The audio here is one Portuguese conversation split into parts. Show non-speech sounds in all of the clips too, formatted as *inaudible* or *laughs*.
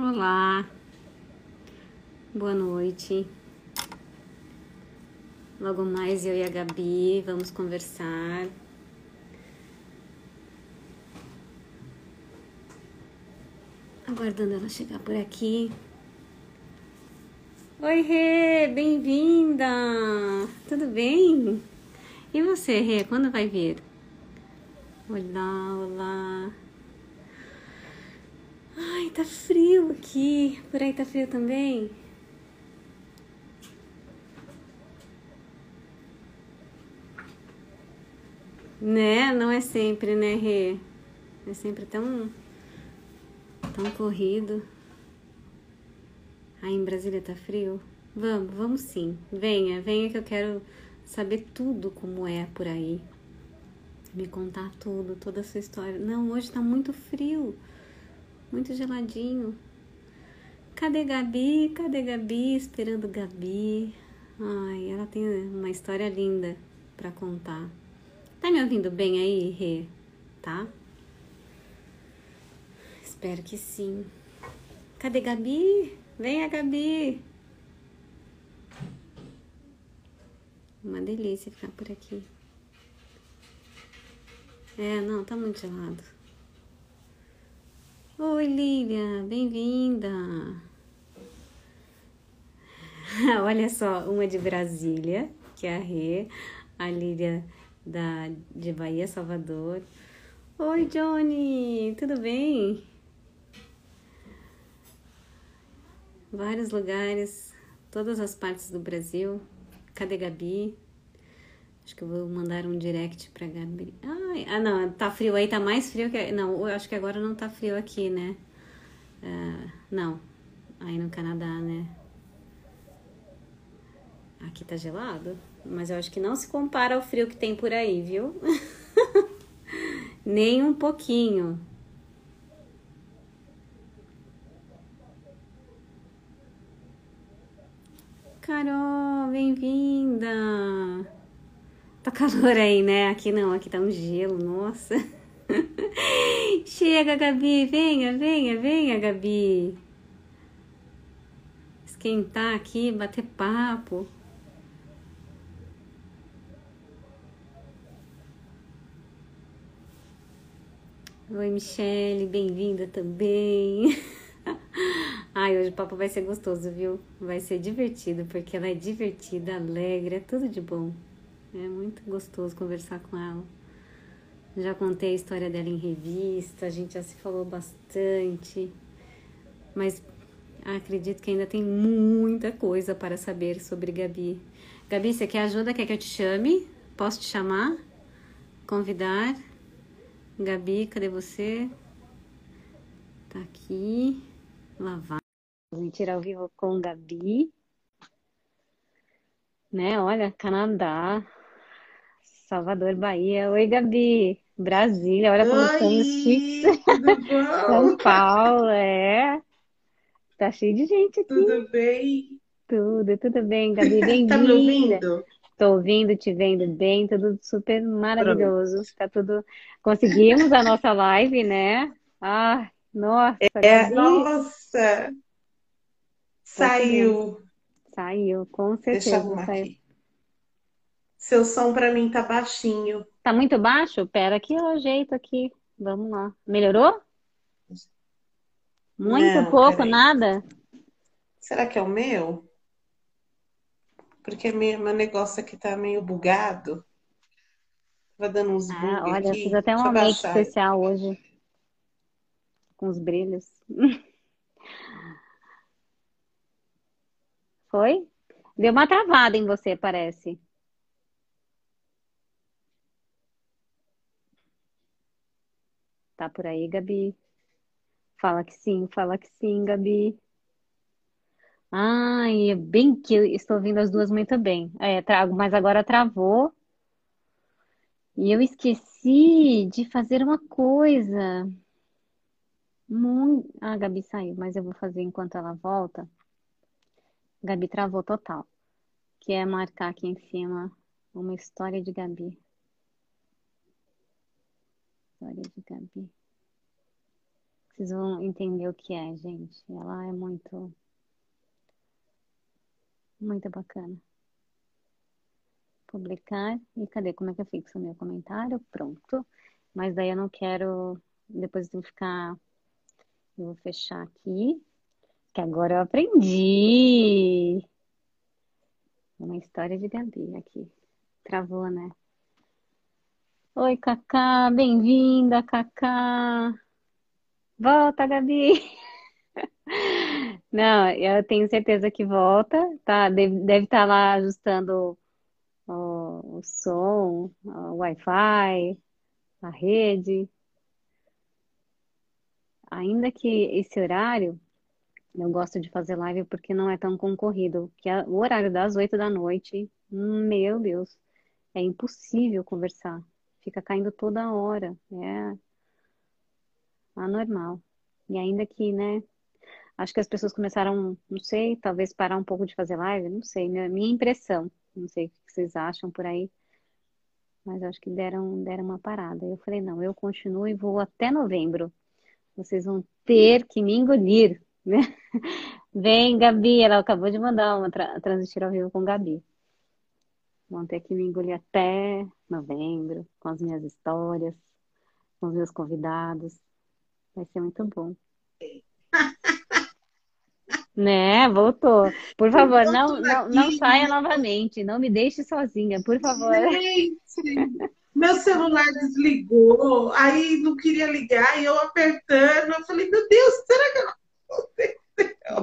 Olá, boa noite. Logo mais eu e a Gabi vamos conversar. Aguardando ela chegar por aqui. Oi, Rê, bem-vinda! Tudo bem? E você, Rê, quando vai vir? Olá, olá. Ai, tá frio aqui. Por aí tá frio também? Né? Não é sempre, né, Rê? É sempre tão. tão corrido. Aí em Brasília tá frio? Vamos, vamos sim. Venha, venha que eu quero saber tudo como é por aí. Me contar tudo, toda a sua história. Não, hoje tá muito frio. Muito geladinho. Cadê Gabi? Cadê Gabi? Esperando Gabi. Ai, ela tem uma história linda para contar. Tá me ouvindo bem aí, Rê? Tá? Espero que sim. Cadê Gabi? Venha, Gabi! Uma delícia ficar por aqui. É, não, tá muito gelado. Oi, Lívia, bem-vinda! *laughs* Olha só, uma de Brasília, que é a Rê, a Lívia da, de Bahia, Salvador. Oi, Johnny, tudo bem? Vários lugares, todas as partes do Brasil. Cadê Gabi? Acho que eu vou mandar um direct pra Gabi. Ai, ah, não, tá frio aí, tá mais frio que. Não, eu acho que agora não tá frio aqui, né? Uh, não, aí no Canadá, né? Aqui tá gelado, mas eu acho que não se compara ao frio que tem por aí, viu? *laughs* Nem um pouquinho. Carol, bem-vinda! Tá calor aí, né? Aqui não, aqui tá um gelo, nossa. *laughs* Chega, Gabi, venha, venha, venha, Gabi. Esquentar aqui, bater papo. Oi, Michele, bem-vinda também. *laughs* Ai, hoje o papo vai ser gostoso, viu? Vai ser divertido, porque ela é divertida, alegre, é tudo de bom. É muito gostoso conversar com ela. Já contei a história dela em revista, a gente já se falou bastante. Mas acredito que ainda tem muita coisa para saber sobre Gabi. Gabi, você quer ajuda? Quer que eu te chame? Posso te chamar? Convidar? Gabi, cadê você? Tá aqui. Lavar. Mentira ao vivo com Gabi. Né? Olha, Canadá, Salvador, Bahia. Oi, Gabi. Brasília, olha como estamos chiques. *laughs* São Paulo, é. Tá cheio de gente aqui. Tudo bem? Tudo, tudo bem, Gabi. Bem-vinda. *laughs* Tá me ouvindo? Tô ouvindo, te vendo bem, tudo super maravilhoso. Tá tudo. Conseguimos a nossa live, né? Ah, nossa. É, nossa. Saiu. Saiu, com Deixa eu certeza arrumar saiu. aqui. Seu som pra mim tá baixinho. Tá muito baixo? Pera que eu ajeito aqui. Vamos lá. Melhorou? Muito Não, pouco, nada? Será que é o meu? Porque meu, meu negócio aqui tá meio bugado. Tava dando uns Ah, bug olha, aqui. fiz até eu make especial hoje, com os brilhos. *laughs* Foi? Deu uma travada em você, parece. Tá por aí, Gabi? Fala que sim, fala que sim, Gabi. Ai, é bem que eu estou ouvindo as duas muito bem. É, trago, mas agora travou. E eu esqueci de fazer uma coisa. Muito... Ah, a Gabi saiu, mas eu vou fazer enquanto ela volta. Gabi travou total. Que é marcar aqui em cima uma história de Gabi. História de Gabi. Vocês vão entender o que é, gente. Ela é muito, muito bacana. Publicar. E cadê? Como é que eu fixo o meu comentário? Pronto. Mas daí eu não quero depois de ficar. Eu vou fechar aqui. Que agora eu aprendi. Uma história de Gabi aqui. Travou, né? Oi, Cacá, bem-vinda, Cacá. Volta, Gabi. *laughs* Não, eu tenho certeza que volta, tá? Deve, estar tá lá ajustando o, o som, o Wi-Fi, a rede. Ainda que esse horário, eu gosto de fazer live porque não é tão concorrido. Que é o horário das oito da noite, meu Deus, é impossível conversar. Fica caindo toda hora. É anormal. E ainda que, né? Acho que as pessoas começaram, não sei, talvez parar um pouco de fazer live, não sei, minha, impressão. Não sei o que vocês acham por aí. Mas acho que deram, deram uma parada. Eu falei, não, eu continuo e vou até novembro. Vocês vão ter que me engolir, né? *laughs* Vem, Gabi, ela acabou de mandar uma tra transmitir ao vivo com Gabi. Vão ter que me engolir até novembro, com as minhas histórias, com os meus convidados. Vai ser muito bom. *laughs* Né, voltou. Por favor, não, não, não saia novamente. Não me deixe sozinha, por favor. Gente, meu celular desligou, aí não queria ligar, e eu apertando. Eu falei, meu Deus, será que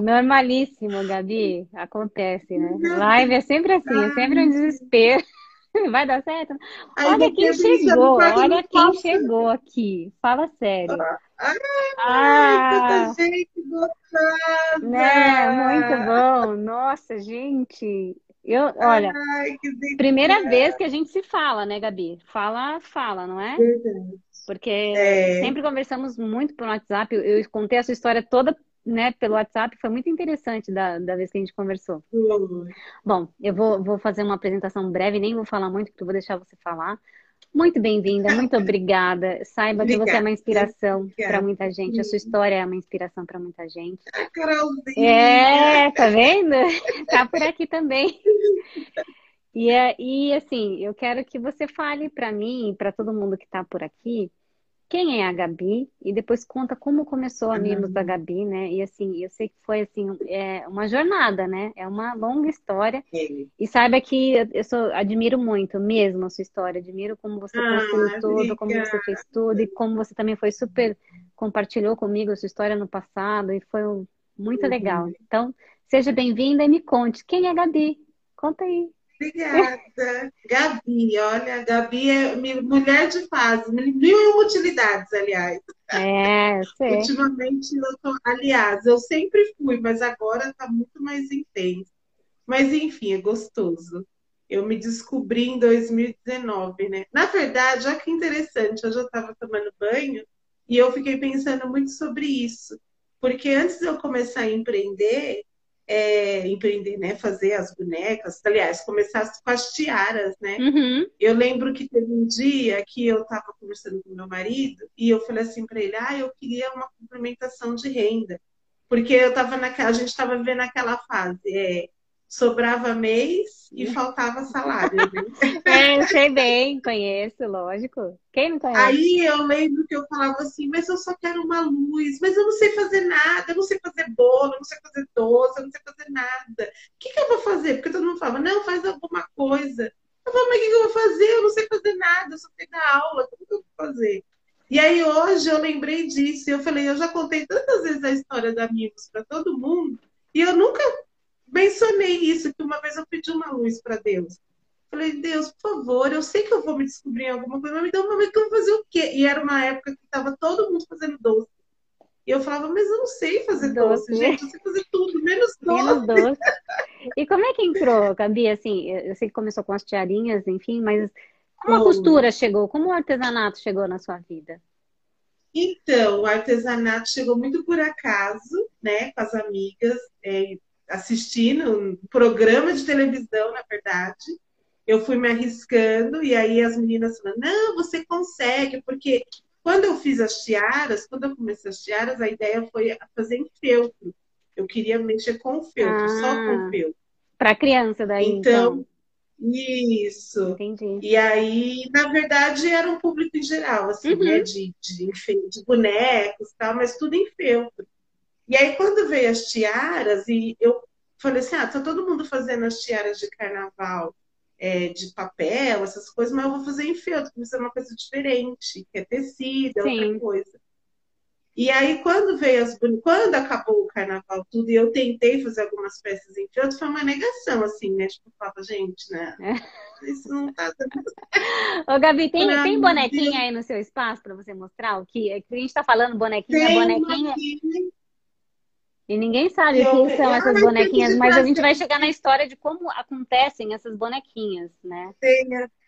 Normalíssimo, Gabi. Acontece, né? Live é sempre assim, é sempre um desespero. *laughs* Vai dar certo? Olha quem chegou, olha quem chegou aqui. Fala sério. Ai, ah, quanta gente gostosa! Né? Muito bom. Nossa, gente. Eu, olha, Ai, primeira vez que a gente se fala, né, Gabi? Fala, fala, não é? Verdade. Porque é. sempre conversamos muito pelo WhatsApp. Eu, eu contei essa história toda né, pelo WhatsApp, foi muito interessante da, da vez que a gente conversou. Uhum. Bom, eu vou, vou fazer uma apresentação breve, nem vou falar muito, porque eu vou deixar você falar. Muito bem-vinda, muito *laughs* obrigada. Saiba obrigada. que você é uma inspiração para muita gente. A sua história é uma inspiração para muita gente. Carolzinha. É, tá vendo? *laughs* Tá por aqui também. E, e assim, eu quero que você fale para mim e para todo mundo que está por aqui quem é a Gabi e depois conta como começou a Mimos uhum. da Gabi, né? E assim, eu sei que foi assim, é uma jornada, né? É uma longa história. E saiba que eu sou, admiro muito mesmo a sua história, admiro como você ah, construiu tudo, como você fez tudo e como você também foi super compartilhou comigo a sua história no passado e foi muito uhum. legal. Então, seja bem-vinda e me conte quem é a Gabi. Conta aí. Obrigada. Gabi, olha, Gabi é mulher de fase, mil e utilidades, aliás. É, *laughs* sei. Ultimamente, eu tô, aliás, eu sempre fui, mas agora está muito mais intenso. Mas, enfim, é gostoso. Eu me descobri em 2019, né? Na verdade, olha que interessante, eu já estava tomando banho e eu fiquei pensando muito sobre isso. Porque antes de eu começar a empreender, é, empreender, né? Fazer as bonecas, aliás, começar com as tiaras, né? Uhum. Eu lembro que teve um dia que eu estava conversando com meu marido e eu falei assim para ele, ah, eu queria uma complementação de renda, porque eu estava naquela, a gente estava vivendo aquela fase, é, sobrava mês e faltava salário. Né? *laughs* É, eu sei bem, conheço, lógico. Quem não conhece? Aí eu lembro que eu falava assim, mas eu só quero uma luz, mas eu não sei fazer nada, eu não sei fazer bolo, eu não sei fazer doce, eu não sei fazer nada. O que, que eu vou fazer? Porque todo mundo falava, não, faz alguma coisa. Eu falava, mas o que, que eu vou fazer? Eu não sei fazer nada, eu só tenho dar aula, como que eu vou fazer? E aí hoje eu lembrei disso, e eu falei, eu já contei tantas vezes a história da Amigos para todo mundo, e eu nunca mencionei isso, que uma vez eu pedi uma luz para Deus. Falei, Deus, por favor, eu sei que eu vou me descobrir em alguma coisa, mas me dá uma vez que eu vou fazer o quê? E era uma época que estava todo mundo fazendo doce. E eu falava, mas eu não sei fazer doce, doce gente, eu sei fazer tudo, menos doce. *laughs* Menos doce. *laughs* E como é que entrou, Gabi? Assim, eu sei que começou com as tiarinhas, enfim, mas como a costura chegou? Como o artesanato chegou na sua vida? Então, o artesanato chegou muito por acaso, né, com as amigas. É, assistindo um programa de televisão, na verdade. Eu fui me arriscando e aí as meninas falaram: não, você consegue, porque quando eu fiz as tiaras, quando eu comecei as tiaras, a ideia foi fazer em feltro. Eu queria mexer com feltro, ah, só com feltro. Para criança daí, então. então. Isso. Entendi. E aí, na verdade, era um público em geral, assim, uhum. né? De, de, de bonecos e tal, mas tudo em feltro. E aí, quando veio as tiaras, e eu falei assim: ah, tá todo mundo fazendo as tiaras de carnaval é, de papel, essas coisas, mas eu vou fazer em feltro, porque isso é uma coisa diferente, que é tecido, é Sim. outra coisa. E aí, quando veio as quando acabou o carnaval tudo, e eu tentei fazer algumas peças em feltro, foi uma negação, assim, né? Tipo, eu falava, gente, né? É. Isso não tá dando. *laughs* Ô, Gabi, tem, tem bonequinha aí no seu espaço para você mostrar? O que, é que a gente tá falando bonequinha, tem bonequinha. E ninguém sabe o que são essas bonequinhas, mas a gente vai chegar na história de como acontecem essas bonequinhas, né? Tem.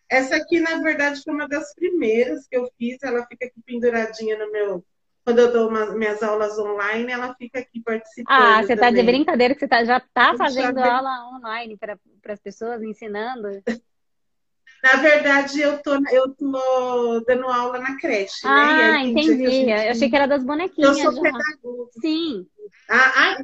Essa aqui, na verdade, foi uma das primeiras que eu fiz. Ela fica aqui penduradinha no meu. Quando eu dou uma, minhas aulas online, ela fica aqui participando. Ah, você está de brincadeira que você tá, já está fazendo já aula online para as pessoas, ensinando? *laughs* Na verdade, eu tô, eu tô dando aula na creche, ah, né? Ah, entendi. Gente... Eu achei que era das bonequinhas. Eu sou pedagoga. Sim. Ah, ah,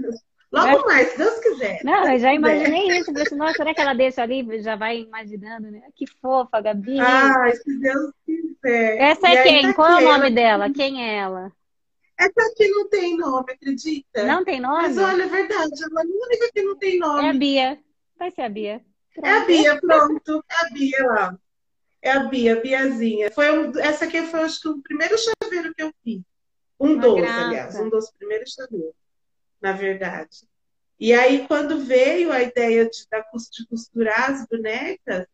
logo mais, se Deus quiser. Não, eu já imaginei isso. Falei assim, nossa, será que ela deixa ali? Já vai imaginando, né? Que fofa, Gabi. Ah, se Deus quiser. Essa é e quem? Tá Qual é o nome ela... dela? Quem é ela? Essa aqui não tem nome, acredita? Não tem nome? Mas olha, é verdade, ela é a única que não tem nome. É a Bia. Vai ser a Bia. Pronto. É a Bia, pronto. É a Bia lá. É a Bia, a Biazinha. Foi um, essa aqui foi, acho que, o primeiro chaveiro que eu fiz. Um dos, aliás, um dos primeiros chaveiros, na verdade. E aí, quando veio a ideia de, de costurar as bonecas,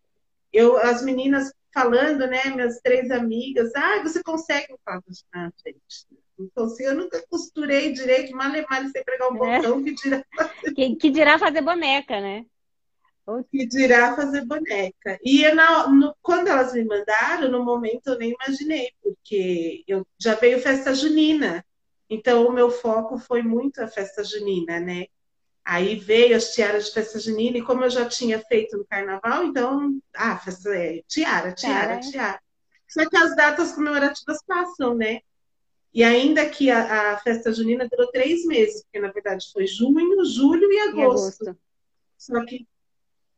eu, as meninas falando, né, minhas três amigas, ah, você consegue? Eu falo, ah, gente, não consigo, eu nunca costurei direito, mal e mal sem pregar um é. botão, que dirá fazer... Que, que dirá fazer boneca, né? Que dirá fazer boneca. E na, no, quando elas me mandaram, no momento eu nem imaginei, porque eu já veio festa junina. Então o meu foco foi muito a festa junina, né? Aí veio as tiaras de festa junina, e como eu já tinha feito no carnaval, então, ah, festa é tiara, tiara, é. tiara. Só que as datas comemorativas passam, né? E ainda que a, a, festa junina durou três meses, porque na verdade foi junho, julho e agosto. E agosto. Só que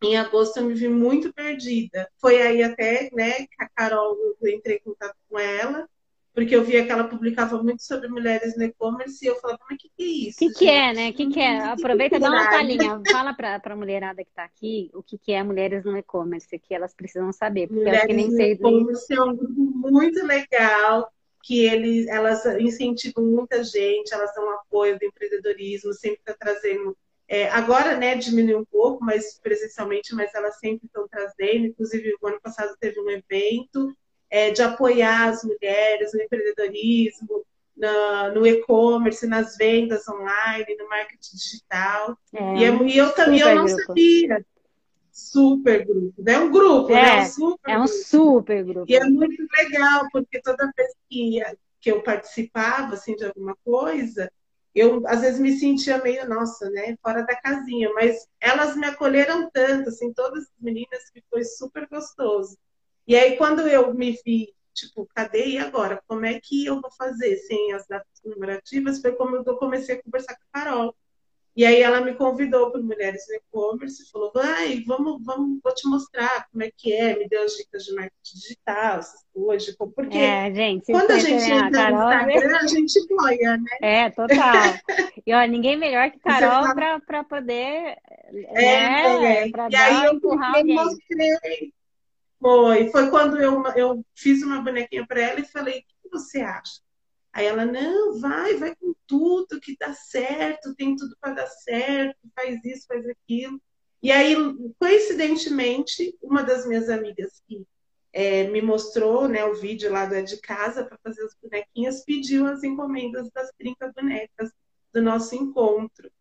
em agosto eu me vi muito perdida. Foi aí até, né, que a Carol, eu entrei em contato com ela, porque eu via que ela publicava muito sobre mulheres no e-commerce e eu falava, mas o que, que é isso? O que, que é, né? O que, que é? Aproveita e dá uma palhinha. *laughs* Fala para a mulherada que está aqui o que, que é mulheres no e-commerce, que elas precisam saber. Porque mulheres que nem sei. E-commerce é um grupo muito legal, que eles, elas incentivam muita gente, elas dão apoio do empreendedorismo, sempre está trazendo é, agora, né, diminuiu um pouco, mas presencialmente, mas elas sempre estão trazendo. Inclusive, o ano passado teve um evento é, de apoiar as mulheres no empreendedorismo, na, no e-commerce, nas vendas online, no marketing digital. É, e, é, e, eu também eu não grupo. sabia. Super grupo. É um grupo, né? é, né? Um super é um grupo. super grupo. E é muito legal, porque toda vez que, que eu participava assim, de alguma coisa, eu às vezes me sentia meio, nossa, né, fora da casinha, mas elas me acolheram tanto, assim, todas as meninas, que foi super gostoso. E aí, quando eu me vi, tipo, cadê e agora? Como é que eu vou fazer sem as datas comemorativas? Foi como eu comecei a conversar com a Carol. E aí ela me convidou para Mulheres no E-Commerce, falou, vai, vamos, vamos, vou te mostrar como é que é, me deu as dicas de marketing digital, essas coisas, porque é, gente, quando a gente entra Carol, no né? Instagram, a gente boia, né? É, total. E ó, ninguém melhor que Carol para poder, é, né, é. Pra e aí eu alguém. mostrei. Foi, foi quando eu, eu fiz uma bonequinha para ela e falei, o que você acha? Aí ela, não, vai, vai com tudo, que dá certo, tem tudo para dar certo, faz isso, faz aquilo. E aí, coincidentemente, uma das minhas amigas que é, me mostrou né, o vídeo lá do É de Casa para fazer as bonequinhas, pediu as encomendas das 30 bonecas do nosso encontro.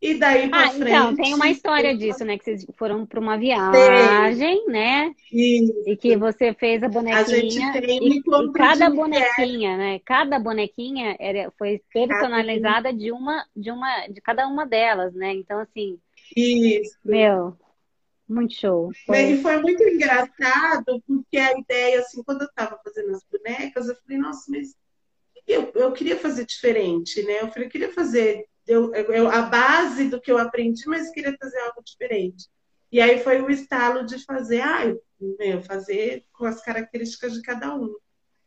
E daí pra ah, frente. Então, tem uma história disso, né? Que vocês foram para uma viagem, tem. né? Isso. E que você fez a bonequinha. A gente tem e, e cada bonequinha, né? Cada bonequinha era, foi personalizada de uma, de uma, de cada uma delas, né? Então, assim. Isso. Meu, muito show. Foi. E foi muito engraçado, porque a ideia, assim, quando eu estava fazendo as bonecas, eu falei, nossa, mas eu, eu queria fazer diferente, né? Eu falei, eu queria fazer eu, eu, a base do que eu aprendi, mas queria fazer algo diferente. E aí foi o estalo de fazer, ah, meu, fazer com as características de cada um.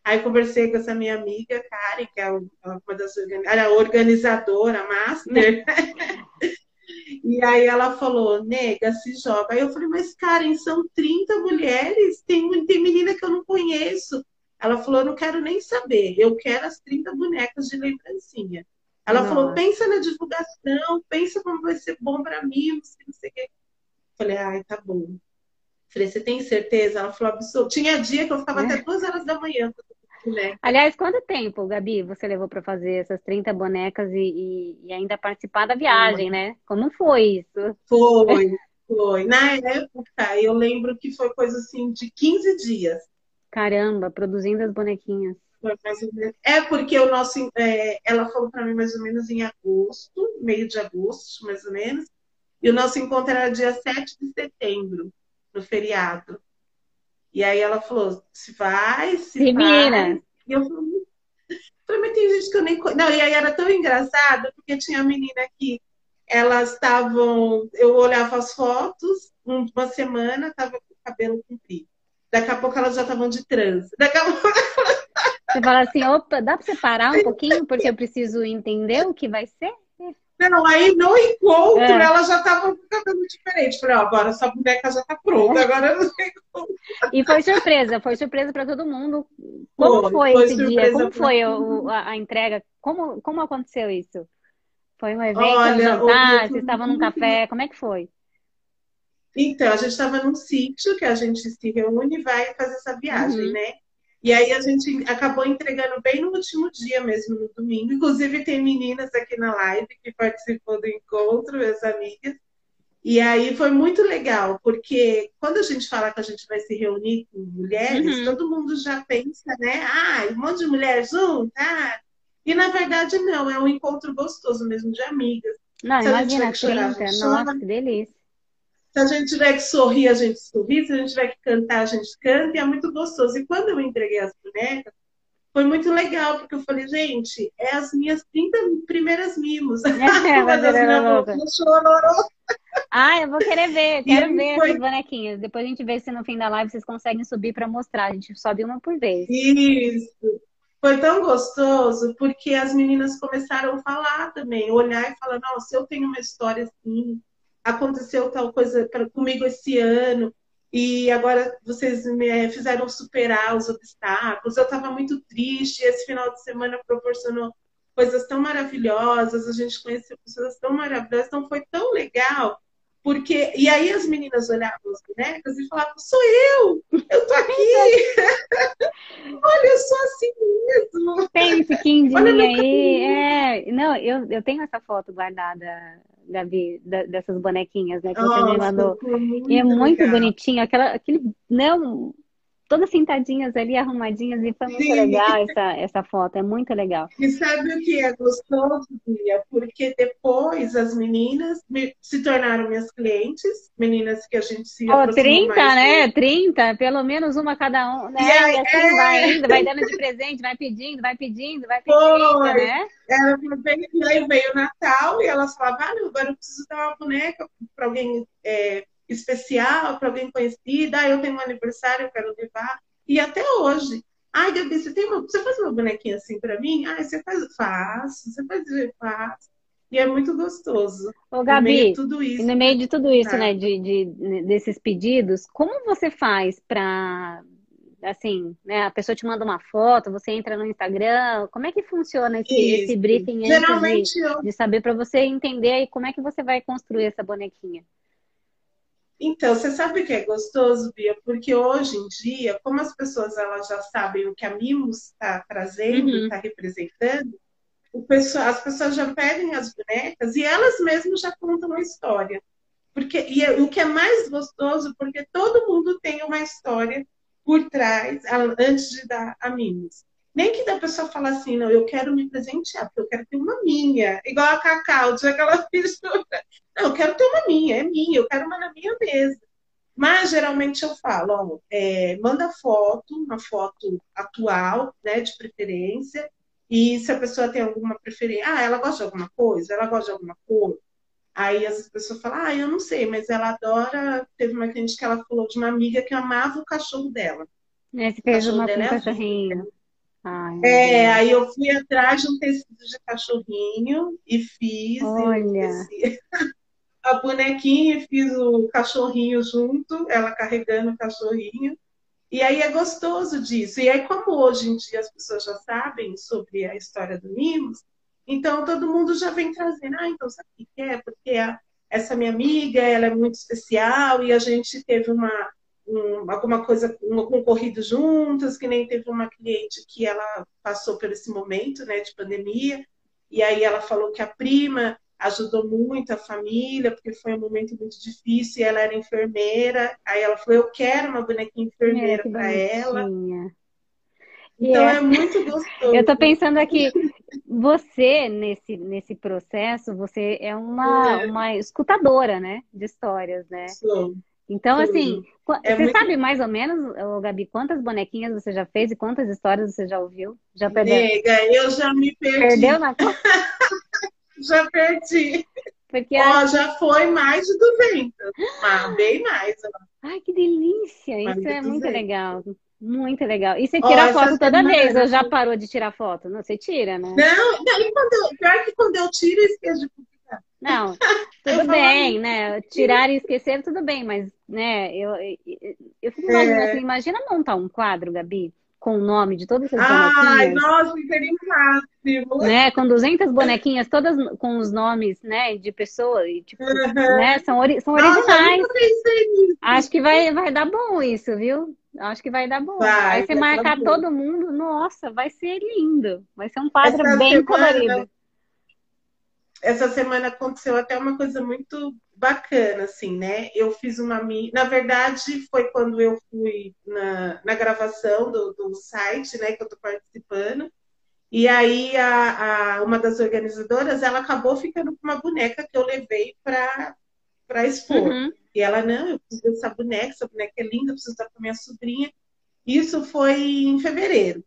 Aí conversei com essa minha amiga, Karen, que é uma das a organizadora, master. *laughs* e aí ela falou, nega, se joga. Aí eu falei, mas Karen, são 30 mulheres, tem, tem menina que eu não conheço. Ela falou, não quero nem saber, eu quero as 30 bonecas de lembrancinha. Ela Nossa. falou, pensa na divulgação, pensa como vai ser bom para mim, não sei o quê. Falei, ai, tá bom. Falei, você tem certeza? Ela falou, absurdo. Tinha dia que eu ficava é. até duas horas da manhã. Né? Aliás, quanto tempo, Gabi, você levou para fazer essas 30 bonecas e, e, e, ainda participar da viagem, foi. né? Como foi isso? Foi, foi. Na época, eu lembro que foi coisa assim de 15 dias. Caramba, produzindo as bonequinhas. É porque o nosso, é, ela falou para mim mais ou menos em agosto, meio de agosto, mais ou menos. E o nosso encontro era dia 7 de setembro, no feriado. E aí ela falou: se vai, se, vai. E eu falei, mas tem gente que eu nem Não, e aí era tão engraçado, porque tinha uma menina que elas estavam. Eu olhava as fotos, uma semana, estava com o cabelo comprido. Daqui a pouco elas já estavam de trança. Daqui a pouco *laughs* Você fala assim, opa, dá para separar um pouquinho, porque eu preciso entender o que vai ser? Não, aí no encontro é. ela já estava cabelo diferente. Falei, ó, agora essa boneca já está pronta, é. agora eu não sei como. E foi surpresa, foi surpresa para todo mundo. Como foi, foi esse dia? Como foi o, a, a, entrega? Como, como aconteceu isso? Foi um evento, Olha, um jantar? Vocês estavam num café? Como é que foi? Então, a gente estava num sítio que a gente se reúne e vai fazer essa viagem, uhum. né? E aí a gente acabou entregando bem no último dia mesmo, no domingo. Inclusive tem meninas aqui na live que participou do encontro, minhas amigas. E aí foi muito legal, porque quando a gente fala que a gente vai se reunir com mulheres, uhum. todo mundo já pensa, né? Ah, um monte de mulher junto, ah. E na verdade não, é um encontro gostoso mesmo de amigas. Não, Se imagina, 30, chorar, nossa, que delícia. Se a gente tiver que sorrir, a gente sorri. Se a gente tiver que cantar, a gente canta. E é muito gostoso. E quando eu entreguei as bonecas, foi muito legal, porque eu falei, gente, é as minhas 30 primeiras mimos. É, mas as minhas chororô. Ah, eu vou querer ver, *laughs* quero ver foi... essas bonequinhas. Depois a gente vê se no fim da live vocês conseguem subir para mostrar. A gente sobe uma por vez. Isso. Foi tão gostoso, porque as meninas começaram a falar também, olhar e falar, nossa, eu tenho uma história assim, aconteceu tal coisa pra, comigo esse ano e agora vocês me eh, fizeram superar os obstáculos. Eu estava muito triste. Esse final de semana proporcionou coisas tão maravilhosas. A gente conheceu pessoas tão maravilhosas. Então foi tão legal. Porque, e aí as meninas olhavam as bonecas e falavam, sou eu, eu tô aqui. *laughs* Olha, eu sou assim mesmo. Tem esse quindim aí. É, não, eu, eu tenho essa foto guardada Gabi, da, dessas bonequinhas, né? Que Nossa, você me mandou. E é muito bonitinho, aquela, aquele, não, todas sentadinhas ali, arrumadinhas, e foi muito Sim. legal essa, essa foto, é muito legal. E sabe o que é gostoso, Bia? Porque depois as meninas se tornaram minhas clientes, meninas que a gente se oh, 30, né? 30, pelo menos uma cada um, né? E, aí, e assim é... vai indo, vai dando de presente, vai pedindo, vai pedindo, vai pedindo, Foi. né? Ela veio, veio o Natal e elas falavam, ah, agora eu preciso dar uma boneca para alguém é, especial para alguém conhecido. Ah, eu tenho um aniversário, eu quero levar. E até hoje. Ai, Gabi, você, tem uma, você faz uma bonequinha assim para mim? Ah, você faz? Faço. Você faz? Faço. E é muito gostoso. Ô, Gabi, no meio de tudo isso, no meio de tudo isso, né, de, de, desses pedidos, como você faz para, assim, né, a pessoa te manda uma foto, você entra no Instagram, como é que funciona esse, esse briefing Geralmente de, eu... de saber para você entender aí como é que você vai construir essa bonequinha? Então, você sabe o que é gostoso, Bia? Porque hoje em dia, como as pessoas elas já sabem o que a Mimos está trazendo, está uhum. representando, pessoal, as pessoas já pedem as bonecas e elas mesmas já contam a história. Porque, e é, o que é mais gostoso, porque todo mundo tem uma história por trás, antes de dar a Mimos. Nem que da pessoa fala assim, não, eu quero me presentear, porque eu quero ter uma minha, igual a Cacau, *laughs* tinha aquela fissura. Não, eu quero ter uma minha, é minha, eu quero uma na minha mesa. Mas geralmente eu falo, ó, é, manda foto, uma foto atual, né, de preferência, E se a pessoa tem alguma preferência, ah, ela gosta de alguma coisa, ela gosta de alguma cor. Aí as pessoas falam, ah, eu não sei, mas ela adora. Teve uma cliente que ela falou de uma amiga que amava o cachorro dela. É, fez uma com um é. Ai, é, aí eu fui atrás de um tecido de cachorrinho e fiz. Olha. *laughs* a bonequinha e fiz o cachorrinho junto, ela carregando o cachorrinho. E aí é gostoso disso. E aí, como hoje em dia as pessoas já sabem sobre a história do Mimos, então todo mundo já vem trazendo, ah, então sabe o que é? Porque a, essa minha amiga, ela é muito especial e a gente teve uma, um, alguma coisa, um, um corrido juntas, que nem teve uma cliente que ela passou por esse momento, né, de pandemia, e aí ela falou que a prima ajudou muito a família, porque foi um momento muito difícil, e ela era enfermeira, aí ela falou, eu quero uma bonequinha enfermeira é, para ela. Então é. é muito gostoso. Eu tô pensando aqui, você nesse, nesse processo, você é uma, é. uma escutadora, né, de histórias, né? Sou. Então, assim, é você muito... sabe mais ou menos, Gabi, quantas bonequinhas você já fez e quantas histórias você já ouviu? Já perdeu? Nega, eu já me perdi. Perdeu na *laughs* Já perdi. Porque Ó, já foi mais de 200, mas bem mais. Ai, que delícia! Mais Isso é 200. muito legal. Muito legal. E você tira Ó, foto toda vez, ou já parou de tirar foto? Não, você tira, né? Não, não e quando eu, pior que quando eu tiro, eu esqueço de. Não, *laughs* tudo bem, né? Tirar e esquecer, tudo bem, mas, né, eu, eu, eu fico imaginando é. assim, imagina montar um quadro, Gabi, com o nome de todas essas bonequinhas. Ai, nossa, seria máximo. Né, com 200 bonequinhas, todas com os nomes, né, de pessoas, e, tipo, uhum. né, são, ori são originais. Nossa, Acho que vai, vai dar bom isso, viu? Acho que vai dar bom. Vai, Aí você marcar todo mundo, nossa, vai ser lindo. Vai ser um quadro Essa bem semana, colorido. Essa semana aconteceu até uma coisa muito bacana, assim, né? Eu fiz uma. Na verdade, foi quando eu fui na, na gravação do, do site, né, que eu tô participando. E aí, a, a, uma das organizadoras, ela acabou ficando com uma boneca que eu levei para expor. Uhum. E ela, não, eu preciso dessa boneca, essa boneca é linda, eu preciso dar para minha sobrinha. Isso foi em fevereiro.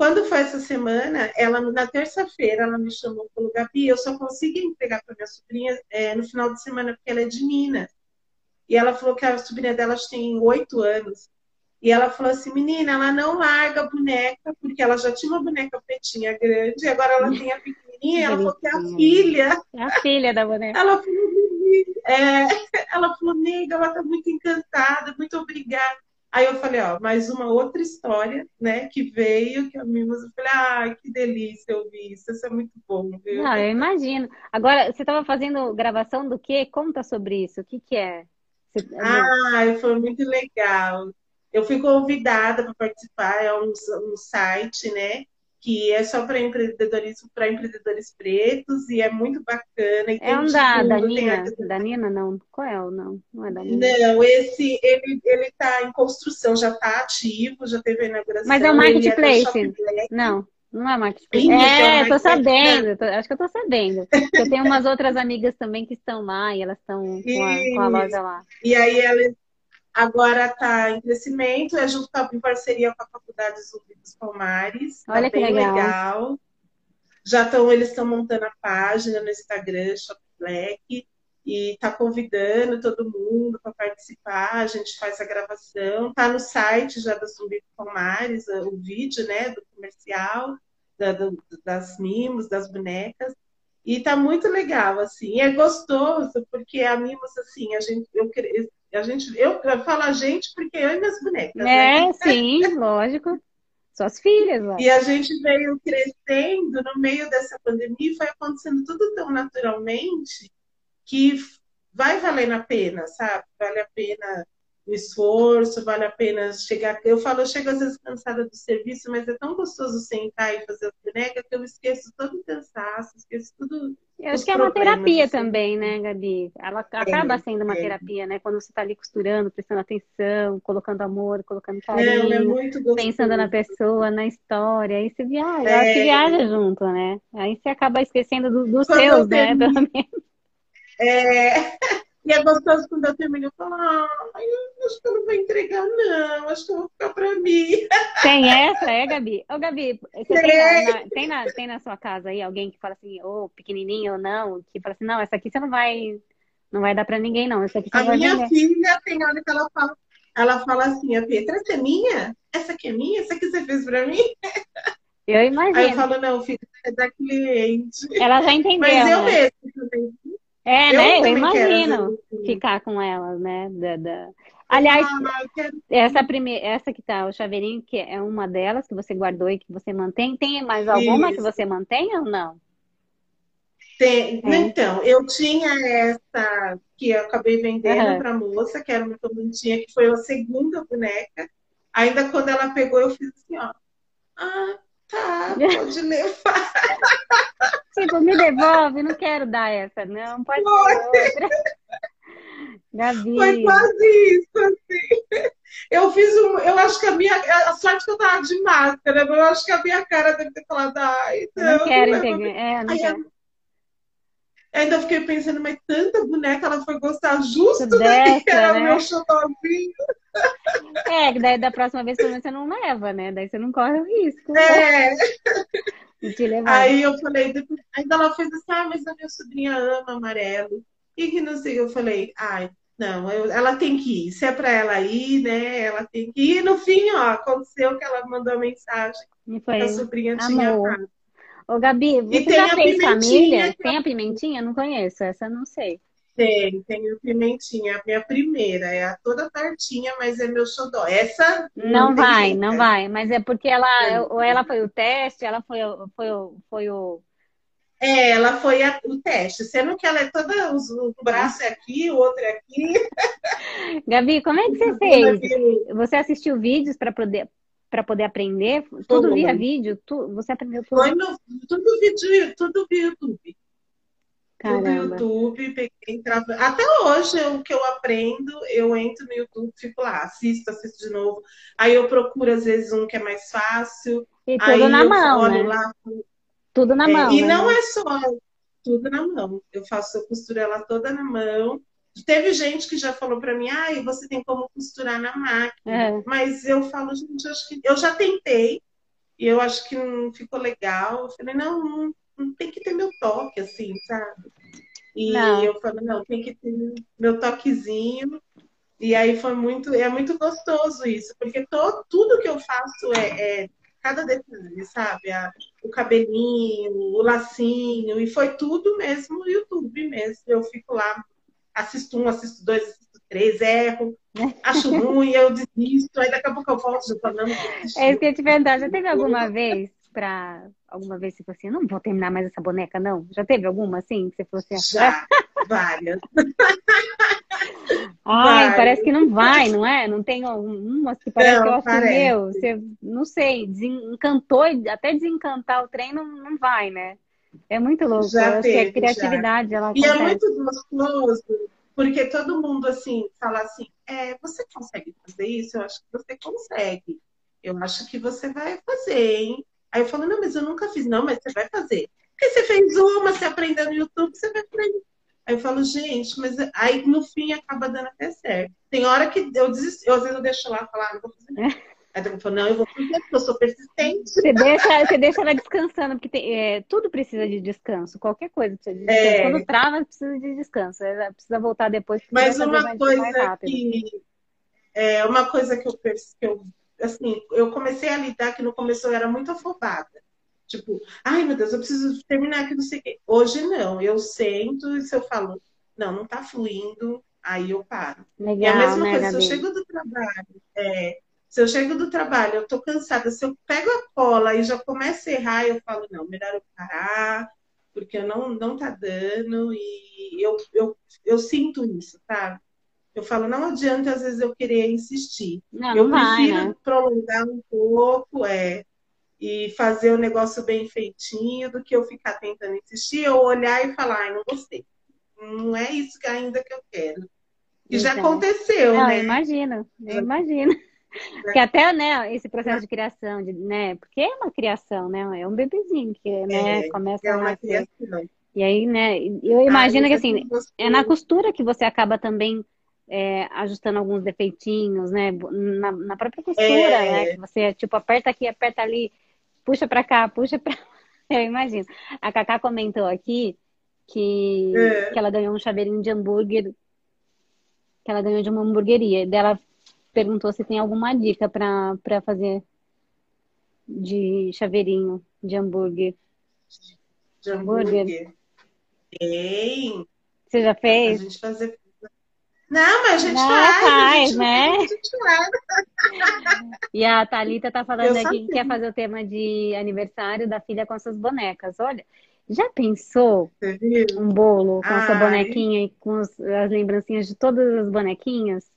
Quando foi essa semana, ela na terça-feira ela me chamou e falou, Gabi, eu só consigo entregar para minha sobrinha é, no final de semana porque ela é de Minas. E ela falou que a sobrinha dela tem oito anos. E ela falou assim, menina, ela não larga a boneca, porque ela já tinha uma boneca pretinha grande, e agora ela tem a pequenininha, ela falou que é a filha. É a filha da boneca. Ela falou, é, *laughs* ela falou, nega, ela tá muito encantada, muito obrigada. Aí eu falei, ó, mais uma outra história, né, que veio, que a Mimos, eu falei, ah, que delícia ouvir isso, isso é muito bom, viu? Não, eu imagino. Agora, você estava fazendo gravação do quê? Conta sobre isso, o que que é? Você... Ah, foi muito legal. Eu fui convidada para participar, é um, um site, né, que é só para empreendedorismo para empreendedores pretos e é muito bacana. é um da, da Nina? A... Da Nina, não. Qual é o não? Não é da Nina. Não, esse ele ele está em construção, já está ativo, já teve a inauguração. Mas é o marketplace? É não. Não é marketplace. Sim, é, eu tô sabendo, tô, acho que eu tô sabendo. Eu tenho umas outras amigas também que estão lá e elas estão com, com, a loja lá. E aí elas agora está em crescimento, é junto com, em parceria com a Faculdade Zumbi dos Palmares. Tá Olha tá que legal. legal. Já estão, eles estão montando a página no Instagram, Shop Black, e está convidando todo mundo para participar. A gente faz a gravação, tá no site já da Zumbi dos Palmares, o vídeo, né, do comercial, da, do, das mimos, das bonecas. E tá muito legal, assim. E é gostoso, porque a Mimos, assim, a gente, eu, a gente, eu, eu falo a gente porque eu e minhas bonecas. É, né? sim, lógico. Suas filhas. Ó. E a gente veio crescendo no meio dessa pandemia e foi acontecendo tudo tão naturalmente que vai valendo a pena, sabe? Vale a pena o esforço, vale a pena chegar. Eu falo, eu chego às vezes cansada do serviço, mas é tão gostoso sentar e fazer as bonecas que eu esqueço todo o cansaço, esqueço tudo. Eu acho que é uma terapia assim. também, né, Gabi? Ela acaba é, sendo uma é. terapia, né? Quando você está ali costurando, prestando atenção, colocando amor, colocando carinho, Não, é muito pensando na pessoa, na história, aí você viaja, é. você viaja junto, né? Aí você acaba esquecendo do, dos seus, né? Pelo menos. É. E é gostoso quando eu termino, eu falo, ai, acho que eu não vou entregar, não. Acho que eu vou ficar pra mim. *laughs* Tem essa, é, Gabi? Ô, Gabi, você tem na, tem, na, tem na sua casa aí alguém que fala assim, ou oh, pequenininho ou não, que fala assim, não, essa aqui você não vai, não vai dar pra ninguém, não. Essa aqui você a vai minha filha tem hora que ela fala, ela fala assim, a Petra, essa é minha? Essa aqui é minha? Essa aqui você fez pra mim? Eu imagino. Aí eu falo, não, filha, é da cliente. Ela já entendeu. Mas eu né? mesmo também. É, eu né? Eu imagino quero, ficar com elas, né? Da, da... Aliás, ah, quero... essa primeira, essa que tá, o chaveirinho, que é uma delas que você guardou e que você mantém. Tem mais alguma Isso. que você mantém ou não? Tem. É. Então, eu tinha essa que eu acabei vendendo uhum. para moça, que era uma bonitinha, que foi a segunda boneca. Ainda quando ela pegou, eu fiz assim, ó. Ah, tá, *laughs* pode levar. Tipo, me devolve, não quero dar essa, não, pode outra. *laughs* Gabi. Foi quase isso, assim. Eu fiz um. Eu acho que a minha. A sorte que eu tava de máscara, mas eu acho que a minha cara deve ter falado, ai, não. Não quero entender. É, não quero. Ainda fiquei pensando, mas tanta boneca ela foi gostar justo Dessa, que era né? meu xodózinho. É, daí da próxima vez pelo menos você não leva, né? Daí você não corre o risco. É. Aí eu falei, depois, ainda ela fez assim, ah, mas a minha sobrinha ama amarelo. E que não sei, eu falei, ai, não, eu, ela tem que ir. Se é para ela ir, né? Ela tem que ir. E no fim, ó, aconteceu que ela mandou a mensagem. E foi. A sobrinha Amor. tinha Ô, Gabi, você já fez família? Tem a pimentinha? Não conheço, essa não sei. Tem, tem o pimentinha, a minha primeira, é a toda tartinha, mas é meu xodó. Essa não, não vai, jeito, não né? vai, mas é porque ela, ou ela foi o teste, ela foi, foi, foi o é, ela foi a, o teste, sendo que ela é toda, os, o braço é aqui, o outro é aqui. *laughs* Gabi, como é que você fez? Você assistiu vídeos para poder, para poder aprender? Tudo via vídeo? Tu, você aprendeu tudo? Foi no, tudo vídeo, tudo via YouTube. Caramba. Tudo YouTube, peguei, entrava. Até hoje, o que eu aprendo, eu entro no YouTube, fico lá, assisto, assisto de novo. Aí eu procuro, às vezes, um que é mais fácil. E tudo na mão, né? Lá, tudo na é, mão. E né? não é só tudo na mão. Eu faço, eu costuro ela toda na mão. Teve gente que já falou para mim, ah, você tem como costurar na máquina. É. Mas eu falo, gente, eu, acho que... eu já tentei e eu acho que não ficou legal. Eu falei, não, não, não tem que ter meu toque, assim, sabe? E não. eu falo, não, tem que ter meu toquezinho. E aí foi muito, é muito gostoso isso, porque todo, tudo que eu faço é, é cada detalhe, sabe? A, o cabelinho, o lacinho, e foi tudo mesmo no YouTube mesmo. Eu fico lá, assisto um, assisto dois, assisto três, erro, acho ruim, eu desisto, aí daqui a pouco eu volto já falando. É isso que eu te perguntar, já teve alguma vez para alguma vez você falou assim, não vou terminar mais essa boneca, não? Já teve alguma assim que você falou assim? Já, várias. *laughs* Ai, vai. parece que não vai, não é? Não tem umas que parece não, que eu acho que, meu, você, não sei, desencantou, até desencantar o trem não, não vai, né? É muito louco. Já teve, a criatividade, já. ela E é muito gostoso, porque todo mundo, assim, fala assim, é, você consegue fazer isso? Eu acho que você consegue. Eu acho que você vai fazer, hein? Aí eu falo, não, mas eu nunca fiz. Não, mas você vai fazer. Porque você fez uma, você aprendeu no YouTube, você vai aprender. Aí eu falo, gente, mas aí no fim acaba dando até certo. Tem hora que eu desisto, eu, às vezes eu deixo lá falo, ah, não vou fazer nada. *laughs* Aí eu falo, não, eu vou fazer porque eu sou persistente. Você deixa, você deixa ela descansando, porque tem, é, tudo precisa de descanso. Qualquer coisa precisa de descanso. É... Quando trava, precisa de descanso. Ela precisa voltar depois. Mas uma coisa que. É, uma coisa que eu, que eu assim, eu comecei a lidar que no começo eu era muito afobada. Tipo, ai meu Deus, eu preciso terminar aqui, não sei o quê. Hoje não, eu sento e se eu falo, não, não tá fluindo, aí eu paro. Legal, e a mesma né, coisa, se eu chego do trabalho, é, se eu chego do trabalho, eu tô cansada, se eu pego a cola e já começo a errar, eu falo, não, melhor eu parar, porque eu não, não tá dando, e eu, eu, eu sinto isso, sabe? Eu falo, não adianta às vezes eu querer insistir. Não, eu não prefiro vai, né? prolongar um pouco, é, e fazer o negócio bem feitinho do que eu ficar tentando insistir ou olhar e falar, ai, não gostei. Não é isso que ainda que eu quero. E então, já aconteceu, não, né? Eu imagino, eu imagino. Porque até, né, esse processo de criação, de, né, porque é uma criação, né, é um bebezinho que, né, é, começa é a nascer. Criação. E aí, né, eu imagino que, assim, é na costura que você acaba também é, ajustando alguns defeitinhos, né? Na, na própria costura, é... né? Que você, tipo, aperta aqui, aperta ali, puxa pra cá, puxa pra... *laughs* Eu imagino. A Cacá comentou aqui que, é. que ela ganhou um chaveirinho de hambúrguer que ela ganhou de uma hamburgueria. Dela perguntou se tem alguma dica para fazer de chaveirinho de hambúrguer. De hambúrguer? Tem. Você já fez? A gente fazer. Não, mas a gente Não, faz, faz a gente né? *laughs* e a Thalita tá falando Eu aqui que quer fazer o tema de aniversário da filha com suas bonecas. Olha, já pensou um bolo com Ai. sua bonequinha e com as lembrancinhas de todas as bonequinhas?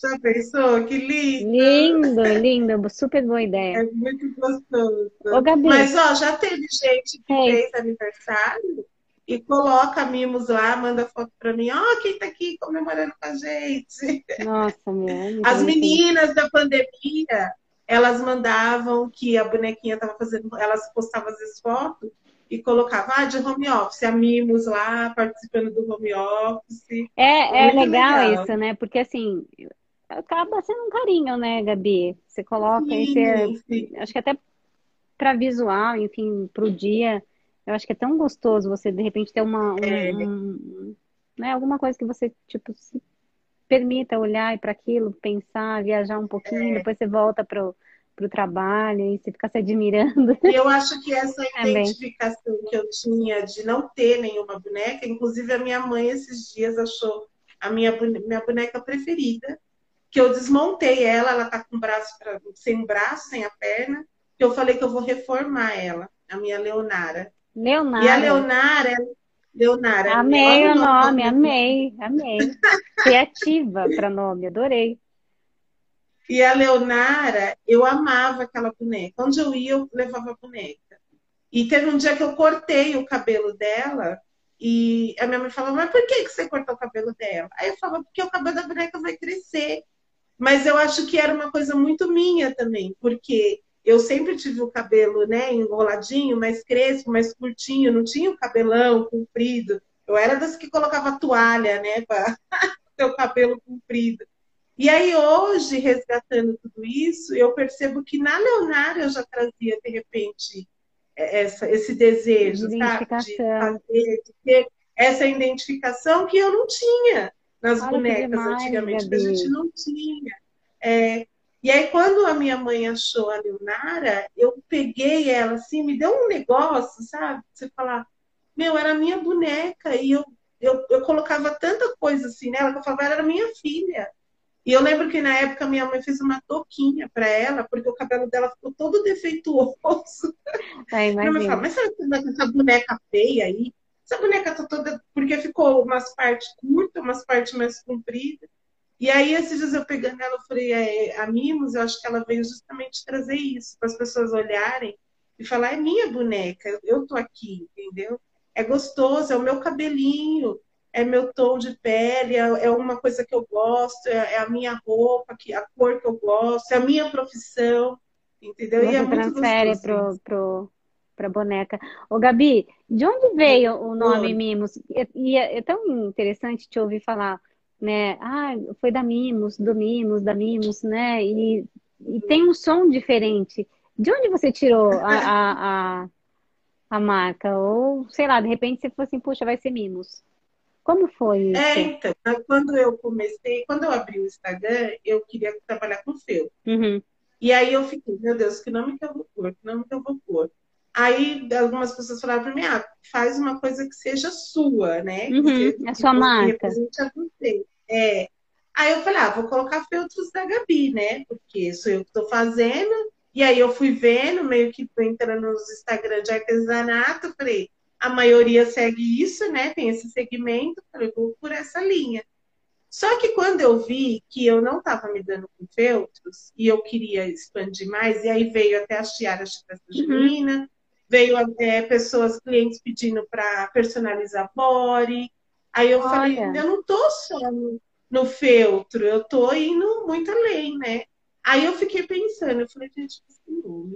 Já pensou? Que lindo! Lindo, lindo, super boa ideia. É muito gostoso. Ô, Gabi, Mas, ó, já teve gente que é. fez aniversário e coloca mimos lá, manda foto pra mim. Ó, oh, quem tá aqui comemorando com a gente. Nossa, meu. As meninas da pandemia, elas mandavam que a bonequinha tava fazendo, elas postavam as fotos e colocava ah, de home office, a Mimos lá participando do home office. É, é legal, legal, isso, né? Porque assim, acaba sendo um carinho, né, Gabi? Você coloca sim, você, acho que até para visual, enfim, para o dia, eu acho que é tão gostoso você de repente ter uma um, é. um, né, alguma coisa que você tipo se permita olhar para aquilo, pensar, viajar um pouquinho, é. depois você volta para o trabalho e você fica se admirando. E eu acho que essa *laughs* identificação que eu tinha de não ter nenhuma boneca, inclusive a minha mãe esses dias achou a minha, minha boneca preferida, que eu desmontei ela, ela tá com braço pra, sem braço, sem a perna, que eu falei que eu vou reformar ela, a minha Leonara. Leonara. E a Leonara, Leonara. Amei o nome, nome, amei, amei. Criativa para nome, adorei. E a Leonara, eu amava aquela boneca. Onde eu ia, eu levava a boneca. E teve um dia que eu cortei o cabelo dela e a minha mãe falou, mas por que, que você cortou o cabelo dela? Aí eu falava, porque o cabelo da boneca vai crescer. Mas eu acho que era uma coisa muito minha também, porque eu sempre tive o cabelo, né, enroladinho, mais crespo, mais curtinho, não tinha o cabelão comprido. Eu era das que colocava toalha, né, *laughs* para ter o cabelo comprido. E aí, hoje, resgatando tudo isso, eu percebo que na Leonardo eu já trazia, de repente, essa, esse desejo, de sabe? De fazer, de ter essa identificação que eu não tinha nas Olha bonecas demais, antigamente, que a gente não tinha. É, e aí, quando a minha mãe achou a Leonara, eu peguei ela assim, me deu um negócio, sabe? Você falar, meu, era minha boneca, e eu, eu, eu colocava tanta coisa assim nela que eu falava, ela era minha filha. E eu lembro que na época minha mãe fez uma touquinha para ela, porque o cabelo dela ficou todo defeituoso. É, *laughs* minha mãe fala, mas você vai essa boneca feia aí? Essa boneca tá toda. Porque ficou umas partes curtas, umas partes mais compridas. E aí, esses dias eu pegando ela, eu falei, é, a Mimos, eu acho que ela veio justamente trazer isso, para as pessoas olharem e falar, é minha boneca, eu tô aqui, entendeu? É gostoso, é o meu cabelinho, é meu tom de pele, é, é uma coisa que eu gosto, é, é, a minha roupa, que, a cor que eu gosto, é a minha profissão, entendeu? Você e é transfere pro, pro, pra boneca. Ô, Gabi, de onde veio o nome Mimos? E é, é tão interessante te ouvir falar, né? Ah, foi da Mimos, do Mimos, da Mimos, né? E, e tem um som diferente. De onde você tirou a, a, a, a marca? Ou, sei lá, de repente você falou assim, puxa, vai ser Mimos. Como foi isso? É, então, quando eu comecei, quando eu abri o Instagram, eu queria trabalhar com feltro. Uhum. E aí eu fiquei, meu Deus, que nome que eu vou pôr? Que nome que eu vou pôr? Aí algumas pessoas falaram para mim, ah, faz uma coisa que seja sua, né? Uhum, você, a sua marca. você. É. Aí eu falei, ah, vou colocar feltros da Gabi, né? Porque sou eu que estou fazendo. E aí eu fui vendo, meio que entrando nos Instagram de artesanato, falei, a maioria segue isso, né? Tem esse segmento, falei, vou por essa linha. Só que quando eu vi que eu não estava me dando com feltros e eu queria expandir mais, e aí veio até as tiaras de festa uhum. Veio é, pessoas, clientes pedindo para personalizar body. Aí eu Olha. falei, eu não tô só no, no feltro, eu tô indo muito além, né? Aí eu fiquei pensando, eu falei, gente,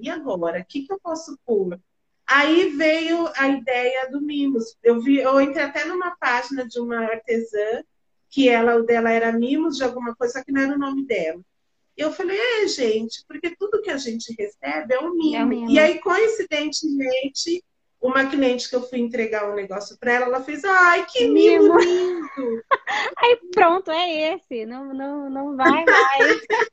e agora? O que, que eu posso pôr? Aí veio a ideia do Mimos. Eu vi, eu entrei até numa página de uma artesã que ela, o dela era Mimos de alguma coisa, que não era o nome dela. Eu falei, é, gente, porque tudo que a gente recebe é um mimo. É. E aí, coincidentemente, uma cliente que eu fui entregar um negócio para ela, ela fez, ai, que mimo, mimo lindo! *laughs* aí pronto, é esse, não, não, não vai mais. *laughs*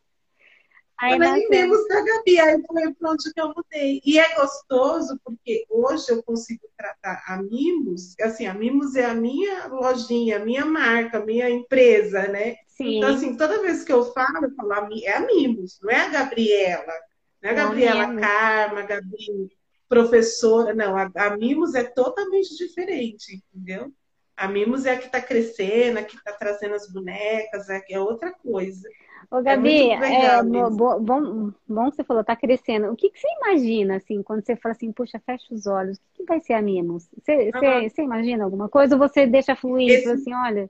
Aí Falei mesmo da Gabi, aí foi pronto que eu mudei. E é gostoso porque hoje eu consigo tratar a Mimos, assim, a Mimos é a minha lojinha, a minha marca, a minha empresa, né? Sim. Então, assim, toda vez que eu falo, eu falo, é a Mimos, não é a Gabriela. Não é a Gabriela não, Karma, Gabi professora, não, a, a Mimos é totalmente diferente, entendeu? A Mimos é a que está crescendo, a que está trazendo as bonecas, é, é outra coisa. Ô, é Gabi, é, é bom, bom, bom que você falou, tá crescendo. O que, que você imagina, assim, quando você fala assim, puxa, fecha os olhos, o que, que vai ser a Mimos? Você, uhum. você, você, imagina alguma coisa ou você deixa fluir Esse... assim, olha,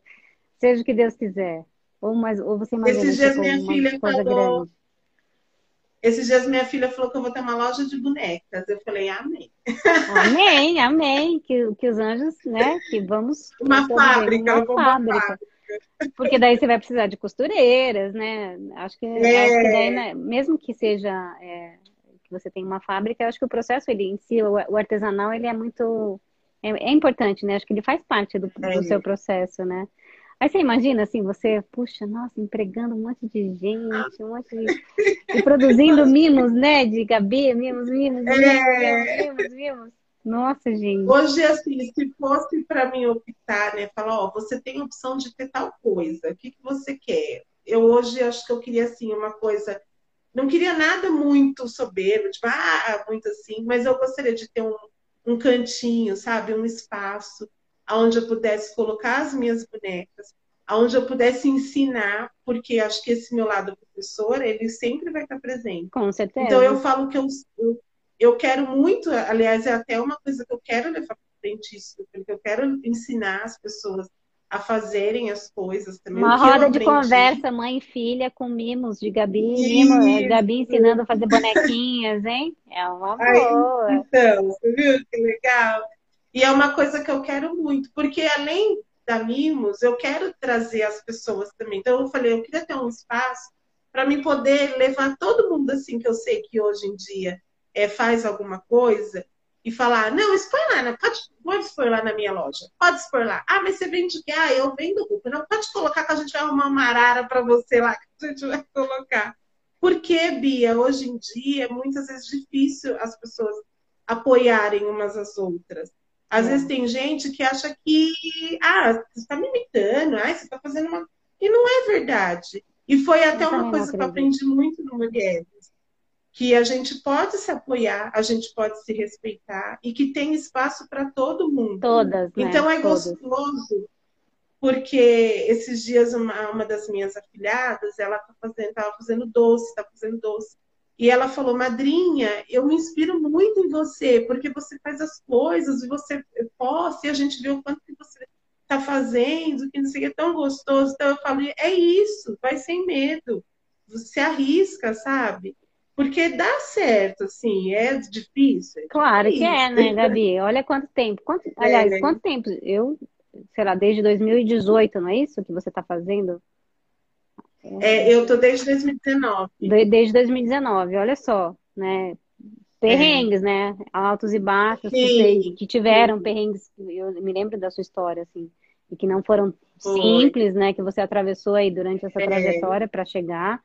seja o que Deus quiser? Ou, mais, ou você imagina Esses dias tipo, minha filha falou... Grande? Esses dias minha filha falou que eu vou ter uma loja de bonecas. Eu falei, amém. Amém, amém. Que, que os anjos, né? Que vamos. *laughs* Uma fábrica, uma fábrica. Fábrica. Porque daí você vai precisar de costureiras, né? Acho que, é. acho que daí, né, mesmo que seja é, que você tem uma fábrica, acho que o processo ele em si, o, o artesanal, ele é muito é, é, importante, né? Acho que ele faz parte do, é. do seu processo, né? Aí você imagina assim, você, puxa, nossa, empregando um monte de gente, um monte de. e *laughs* produzindo mimos, né? De Gabi, mimos, mimos, mimos, é... mimos, mimos, mimos. Nossa, gente. Hoje, assim, se fosse para mim optar, né? Falar, ó, você tem opção de ter tal coisa, o que, que você quer? Eu hoje acho que eu queria, assim, uma coisa. Não queria nada muito soberbo, tipo, ah, muito assim, mas eu gostaria de ter um, um cantinho, sabe? Um espaço onde eu pudesse colocar as minhas bonecas, onde eu pudesse ensinar, porque acho que esse meu lado professor, ele sempre vai estar presente. Com certeza. Então eu falo que eu, eu eu quero muito, aliás, é até uma coisa que eu quero levar para frente isso, porque eu quero ensinar as pessoas a fazerem as coisas também. Uma roda de conversa, mãe e filha, com mimos de Gabi, mimo, Gabi ensinando a fazer bonequinhas, hein? É uma boa. Aí, então, você viu que legal? E é uma coisa que eu quero muito, porque além da Mimos, eu quero trazer as pessoas também. Então, eu falei, eu queria ter um espaço para me poder levar todo mundo assim que eu sei que hoje em dia é, faz alguma coisa e falar, não, expõe lá, pode, pode expor lá na minha loja, pode expor lá. Ah, mas você vende o quê? Ah, eu vendo roupa. Não, pode colocar que a gente vai arrumar uma arara para você lá, que a gente vai colocar. Porque, Bia, hoje em dia é muitas vezes difícil as pessoas apoiarem umas às outras. Às é. vezes tem gente que acha que, ah, você está me imitando, ah, você está fazendo uma. E não é verdade. E foi até uma coisa que eu aprendi muito no Mulheres que a gente pode se apoiar, a gente pode se respeitar e que tem espaço para todo mundo. Todas. Né? Então é Todas. gostoso, porque esses dias uma, uma das minhas afilhadas, ela tá fazendo, estava fazendo doce, está fazendo doce. E ela falou, madrinha, eu me inspiro muito em você, porque você faz as coisas e você posta, e a gente vê o quanto que você está fazendo, que não sei o que, é tão gostoso. Então eu falei, é isso, vai sem medo. Você arrisca, sabe? Porque dá certo, assim, é difícil. Claro que é, né, Gabi? Olha quanto tempo. Quanto, aliás, é. quanto tempo? Eu, sei lá, desde 2018, não é isso que você está fazendo? É, eu tô desde 2019. Desde 2019, olha só, né? Perrengues, é. né? Altos e baixos, que, que, tiveram Sim. perrengues. Eu me lembro da sua história, assim, e que não foram Foi. simples, né? Que você atravessou aí durante essa é. trajetória para chegar.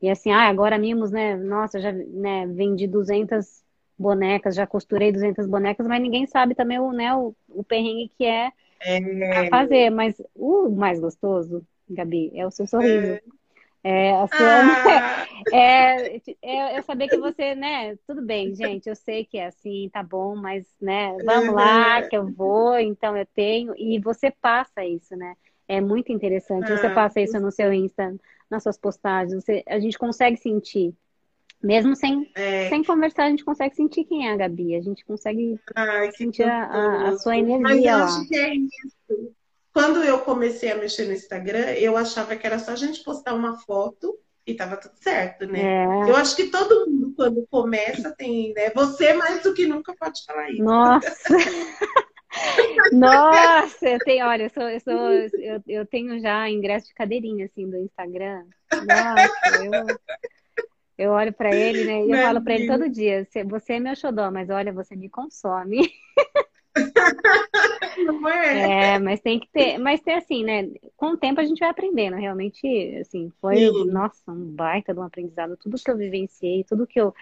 E assim, ah, agora mimos, né? Nossa, já né, vendi 200 bonecas, já costurei 200 bonecas, mas ninguém sabe também o, né, o, o perrengue que é, é. fazer. Mas o mais gostoso, Gabi, é o seu sorriso. É. É, sua, ah. *laughs* é, é, é, saber que você, né? Tudo bem, gente. Eu sei que é assim, tá bom, mas, né? Vamos lá, que eu vou, então eu tenho. E você passa isso, né? É muito interessante. Você ah, passa isso no seu Insta, nas suas postagens. Você, a gente consegue sentir. Mesmo sem, é. sem conversar, a gente consegue sentir quem é a Gabi. A gente consegue Ai, sentir a, a, a, sua energia Mas eu acho que é isso. Quando eu comecei a mexer no Instagram, eu achava que era só a gente postar uma foto e tava tudo certo, né? É. Eu acho que todo mundo, quando começa, tem, né? Você mais do que nunca pode falar isso. Nossa! *laughs* Nossa, eu tenho, olha, eu, sou, eu, sou, eu, eu tenho já ingresso de cadeirinha, assim, do Instagram. Nossa, eu, eu olho para ele, né? E eu falo para ele todo dia: você é meu xodó, mas olha, você me consome. *laughs* Não é? É, mas tem que ter, mas ter assim, né? Com o tempo a gente vai aprendendo, realmente, assim, foi, Sim. nossa, um baita de um aprendizado. Tudo que eu vivenciei, tudo que eu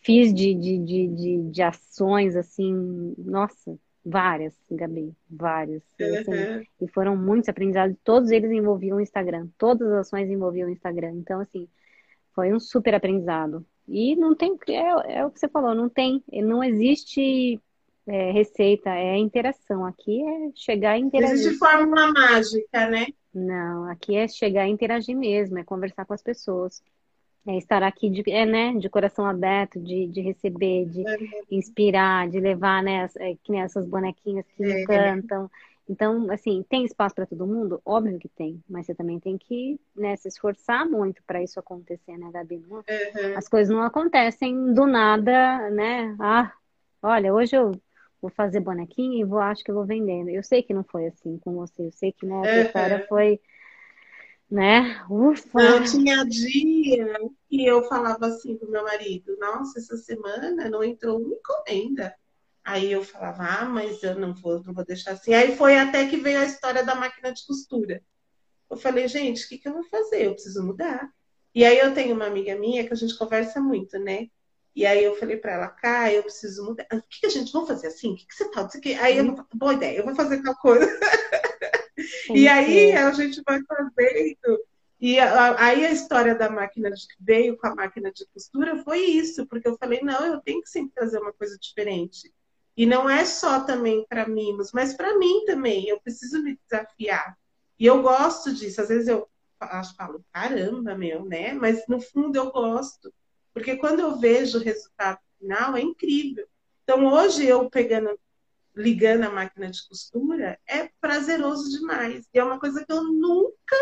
fiz de, de, de, de, de ações, assim, nossa, várias, Gabi, várias. Assim, Uhum. e foram muitos aprendizados, todos eles envolviam o Instagram, todas as ações envolviam o Instagram. Então, assim, foi um super aprendizado. E não tem, é, é o que você falou, não tem, não existe é, receita, é interação. Aqui é chegar e Não interagir. existe fórmula mágica, né? Não, aqui é chegar e interagir mesmo, é conversar com as pessoas. É estar aqui de, é, né, de coração aberto, de, de receber, de inspirar, de levar, né, as- é, que nem essas bonequinhas que É. encantam. Então, assim, tem espaço para todo mundo? Óbvio que tem, mas você também tem que, né, se esforçar muito para isso acontecer, né, Gabi? Não- Uhum. as coisas não acontecem do nada, né? Ah, olha, hoje eu vou fazer bonequinho e vou, acho que vou vendendo. Eu sei que não foi assim com você, eu sei que, né, a tua Uhum. história foi, né? Ufa! Não, tinha dia que eu falava assim pro meu marido, nossa, essa semana não entrou uma encomenda. Aí eu falava, ah, mas eu não vou, não vou deixar assim. Aí foi até que veio a história da máquina de costura. Eu falei, gente, o que que eu vou fazer? Eu preciso mudar. E aí eu tenho uma amiga minha que a gente conversa muito, né? E aí eu falei pra ela, cá, eu preciso mudar. O que que a gente, vamos fazer assim? O que que você tá? Quê. Aí eu, boa ideia, eu vou fazer tal coisa. *laughs* E que aí a gente vai fazendo. E aí a história da máquina de, veio com a máquina de costura foi isso, porque eu falei, não, eu tenho que sempre trazer uma coisa diferente. E não é só também para mimos, mas para mim também. Eu preciso me desafiar. E eu gosto disso. Às vezes eu acho, falo, caramba, meu, né? Mas no fundo eu gosto. Porque quando eu vejo o resultado final, é incrível. Então hoje eu pegando ligando a máquina de costura é prazeroso demais. E é uma coisa que eu nunca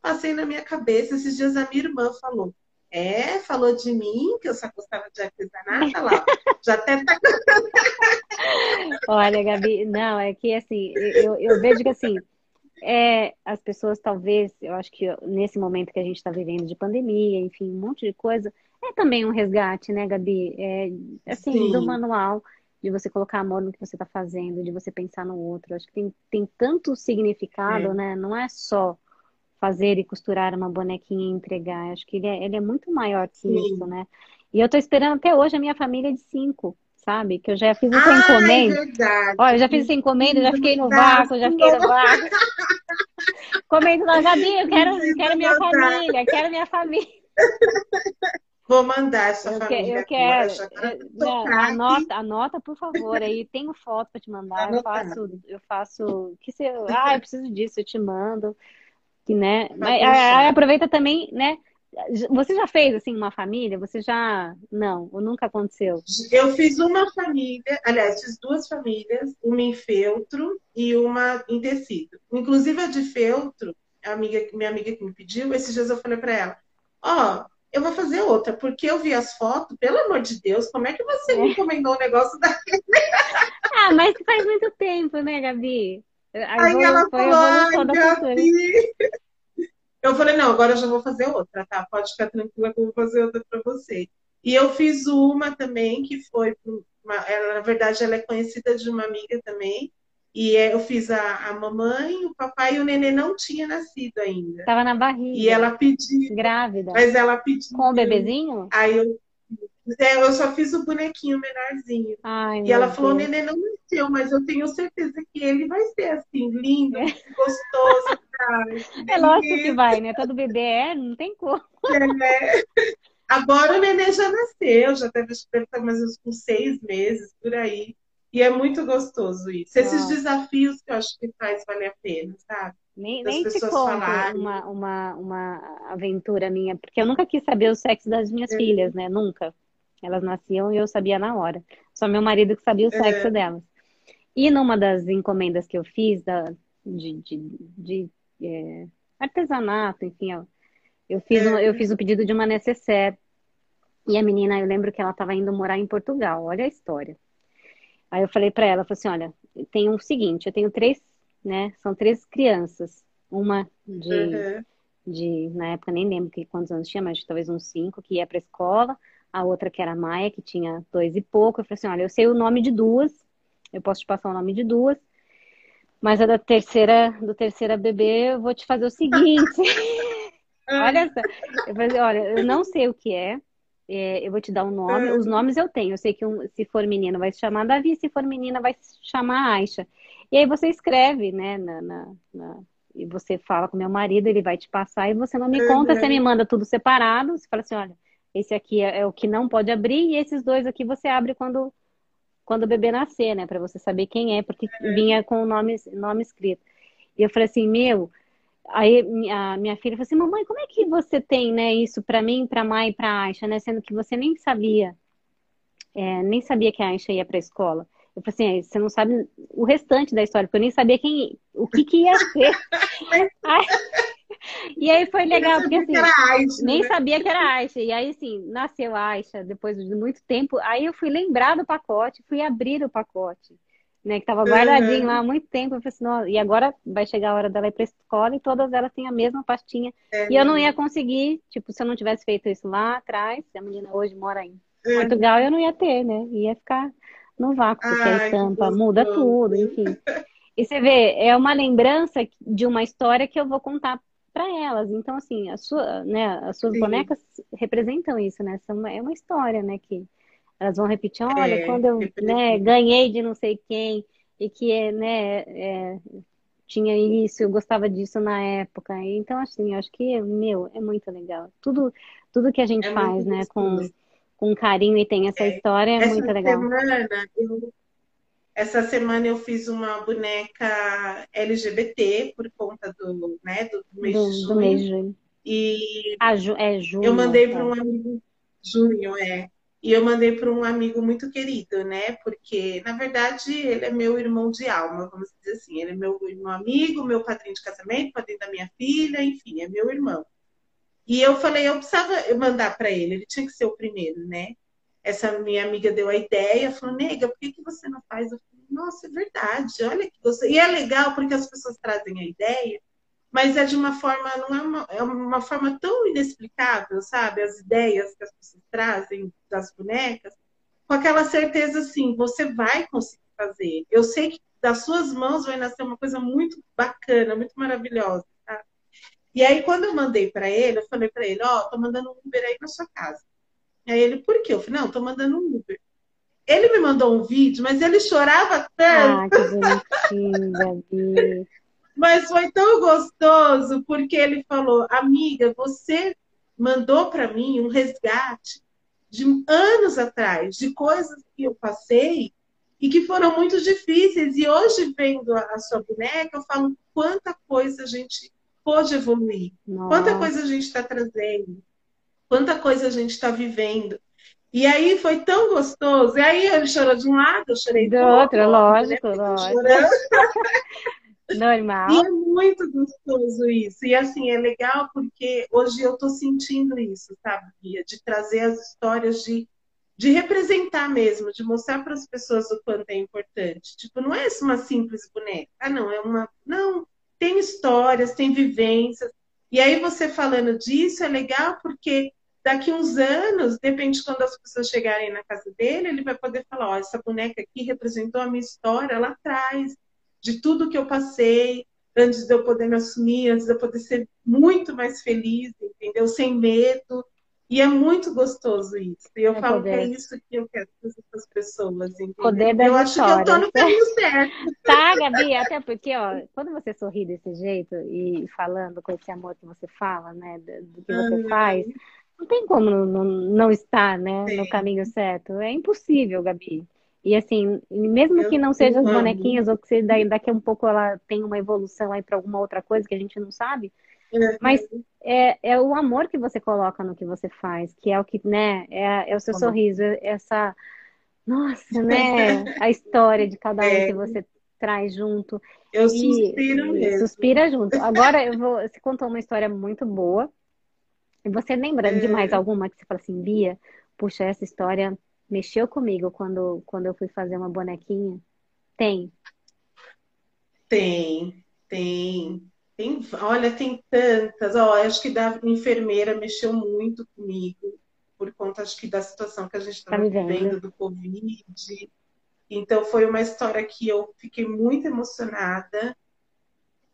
passei na minha cabeça. Esses dias a minha irmã falou. É, falou de mim, que eu só gostava de artesanato, lá. *laughs* Já até tá. *laughs* Olha, Gabi, não, é que assim, eu, eu vejo que assim, é, as pessoas talvez, eu acho que nesse momento que a gente está vivendo de pandemia, enfim, um monte de coisa, é também um resgate, né, Gabi? É, assim, Sim. do manual, de você colocar amor no que você está fazendo, de você pensar no outro. Acho que tem, tem tanto significado, É. né? Não é só fazer e costurar uma bonequinha e entregar. Acho que ele é, ele é muito maior que Sim. isso, né? E eu tô esperando até hoje a minha família de cinco, sabe? Que eu já fiz essa Ah, é encomenda. verdade. Olha, eu já fiz essa encomenda, já fiquei no vácuo, *laughs* já fiquei no vácuo. Comendo lá, Gabi, eu quero, quero minha família, quero minha família. *laughs* Vou mandar essa Eu, que- família eu agora. quero. Já É, tô não, anota, anota, por favor. Aí tenho foto para te mandar. Eu faço, eu faço. Que se, eu- ah, eu preciso disso, eu te mando. Que, né? Mas, deixar. aí aproveita também, né? Você já fez assim uma família? Você já. Não, ou nunca aconteceu? Eu fiz uma família, aliás, fiz duas famílias, uma em feltro e uma em tecido. Inclusive a de feltro, a amiga, minha amiga que me pediu, esses dias eu falei para ela: Ó, eu vou fazer outra, porque eu vi as fotos, pelo amor de Deus, como é que você me encomendou um negócio *laughs* da. Ah, mas faz muito tempo, né, Gabi? A Aí ela falou: Ai. Gabi. Eu falei: Não, agora eu já vou fazer outra, tá? Pode ficar tranquila que eu vou fazer outra para você. E eu fiz uma também, que foi. Uma, ela, na verdade, ela é conhecida de uma amiga também. E é, eu fiz a, a mamãe, o papai e o neném não tinha nascido ainda. Tava na barriga. E ela pediu, Grávida. mas ela pediu. Com o bebezinho? Aí eu, é, eu só fiz o bonequinho menorzinho. Ai, E ela falou: o Deus. neném não nasceu, mas eu tenho certeza que ele vai ser assim, lindo, gostoso. Cara. *laughs* É lógico que vai, né? Todo bebê é, não tem como. É. Agora o neném já nasceu, já deve estar mais menos com seis meses, por aí. E é muito gostoso isso. Esses desafios que eu acho que faz valer a pena, sabe? Nem, Das nem te conto falarem. uma, uma, uma aventura minha, porque eu nunca quis saber o sexo das minhas filhas, né? Nunca. Elas nasciam e eu sabia na hora. Só meu marido que sabia o sexo delas. E numa das encomendas que eu fiz da, de, de, de, é, artesanato, enfim, ó, eu fiz, um, eu fiz o pedido de uma necessaire. E a menina, eu lembro que ela estava indo morar em Portugal. Olha a história. Aí eu falei para ela, falei assim, olha, tem o seguinte, eu tenho três, né? São três crianças. Uma de, uhum. de na época nem lembro que, quantos anos tinha, mas talvez uns cinco, que ia para escola. A outra que era a Maia, que tinha dois e pouco. Eu falei assim, olha, eu sei o nome de duas, eu posso te passar o nome de duas. Mas a da terceira, do terceira bebê, eu vou te fazer o seguinte. *laughs* *laughs* olha só. Eu falei, olha, eu não sei o que é. É eu vou te dar um nome. Os nomes eu tenho. Eu sei que um, se for menino vai se chamar Davi, se for menina vai se chamar Aisha. E aí você escreve, né, na, na, na, e você fala com meu marido, ele vai te passar e você não me conta, uhum. você me manda tudo separado. Você fala assim, olha, esse aqui é, é o que não pode abrir e esses dois aqui você abre quando quando o bebê nascer, né? Para você saber quem é, porque é. vinha com o nome, nome escrito. E eu falei assim, meu. Aí a minha filha falou assim, mamãe, como é que você tem, né, isso para mim, para Mai e para Aisha, né? Sendo que você nem sabia, é, nem sabia que a Aisha ia para a escola. Eu falei assim, você não sabe o restante da história, porque eu nem sabia quem, o que, que ia ser. *laughs* *laughs* aí, e aí foi legal, porque assim, Aisha, nem né? sabia que era Aisha. E aí, assim, nasceu a Aisha depois de muito tempo. Aí eu fui lembrar do pacote, fui abrir o pacote, né? Que tava guardadinho uhum. lá há muito tempo. Eu falei assim, e agora vai chegar a hora dela ir pra escola e todas elas têm a mesma pastinha. É, e eu não ia conseguir, tipo, se eu não tivesse feito isso lá atrás, se a menina hoje mora em uhum. Portugal, eu não ia ter, né? Ia ficar no vácuo, porque Ai, a estampa muda tudo, enfim. E você vê, é uma lembrança de uma história que eu vou contar para elas. Então, assim, a sua, né, as suas Sim. bonecas representam isso, né? São, é uma história, né? Que elas vão repetir, olha, é, quando eu né, ganhei de não sei quem, e que é, né, é, tinha isso, eu gostava disso na época. Então, assim, eu acho que, meu, é muito legal. Tudo, tudo que a gente é faz, né, com, com carinho e tem essa é. história é essa muito legal. Semana, eu essa semana eu fiz uma boneca LGBT por conta do, né, do, mês, do, de junho. Do mês de junho. E ah, ju é junho. Eu mandei para um amigo junho, é. E eu mandei para um amigo muito querido, né? Porque, na verdade, ele é meu irmão de alma, vamos dizer assim. Ele é meu irmão amigo, meu padrinho de casamento, padrinho da minha filha, enfim, é meu irmão. E eu falei, eu precisava mandar para ele, ele tinha que ser o primeiro, né? essa minha amiga deu a ideia, falou, nega, por que, que você não faz? Eu falei, nossa, é verdade, olha que você. E é legal porque as pessoas trazem a ideia, mas é de uma forma, não é uma, é uma forma tão inexplicável, sabe? As ideias que as pessoas trazem das bonecas, com aquela certeza assim, você vai conseguir fazer. Eu sei que das suas mãos vai nascer uma coisa muito bacana, muito maravilhosa. Tá? E aí, quando eu mandei para ele, eu falei para ele: Ó, oh, tô mandando um Uber aí na sua casa. Aí ele, por quê? Eu falei, não, tô mandando um Uber. Ele me mandou um vídeo, mas ele chorava tanto. Ah, que bonitinho, Gabi. Mas foi tão gostoso, porque ele falou, amiga, você mandou para mim um resgate de anos atrás, de coisas que eu passei e que foram muito difíceis. E hoje, vendo a, sua boneca, eu falo quanta coisa a gente pôde evoluir, Nossa. quanta coisa a gente está trazendo quanta coisa a gente está vivendo. E aí foi tão gostoso. E aí ele chorou de um lado, eu chorei do, do outro. outro lógico, né? lógico. *laughs* Normal. E é muito gostoso isso. E assim, é legal porque hoje eu estou sentindo isso, sabe, Bia? De trazer as histórias de, de representar mesmo, de mostrar para as pessoas o quanto é importante. Tipo, não é uma simples boneca. Ah, não, é uma. Não, tem histórias, tem vivências. E aí você falando disso é legal porque Daqui uns anos, de quando as pessoas chegarem na casa dele, ele vai poder falar: ó, essa boneca aqui representou a minha história lá atrás, de tudo que eu passei, antes de eu poder me assumir, antes de eu poder ser muito mais feliz, entendeu? Sem medo. E é muito gostoso isso. E eu é falo poder. que é isso que eu quero para essas pessoas, entendeu? Poder da eu acho que eu tô no caminho certo. Tá, Gabi, até porque, ó, quando você sorri desse jeito e falando com esse amor que você fala, né, do, que você uhum. faz, não tem como não, não estar né, no caminho certo. É impossível, Gabi. E assim, mesmo eu que não sejam as bonequinhas, ou que daqui a um pouco ela tenha uma evolução aí para alguma outra coisa que a gente não sabe, uhum. mas é, é o amor que você coloca no que você faz, que é o que, né, é, é o seu sorriso, é essa, nossa, *laughs* né, a história de cada um é. que você traz junto. Eu e, suspiro mesmo. Suspira junto. Agora, eu vou, você contou uma história muito boa, e você lembra de mais é. alguma que você fala assim, Bia, puxa, essa história mexeu comigo quando, quando eu fui fazer uma bonequinha? Tem. Tem, tem. Tem, olha, tem tantas. Ó, acho que da enfermeira mexeu muito comigo, por conta, acho que da situação que a gente estava Tá vivendo vendo. do Covid. Então, foi uma história que eu fiquei muito emocionada.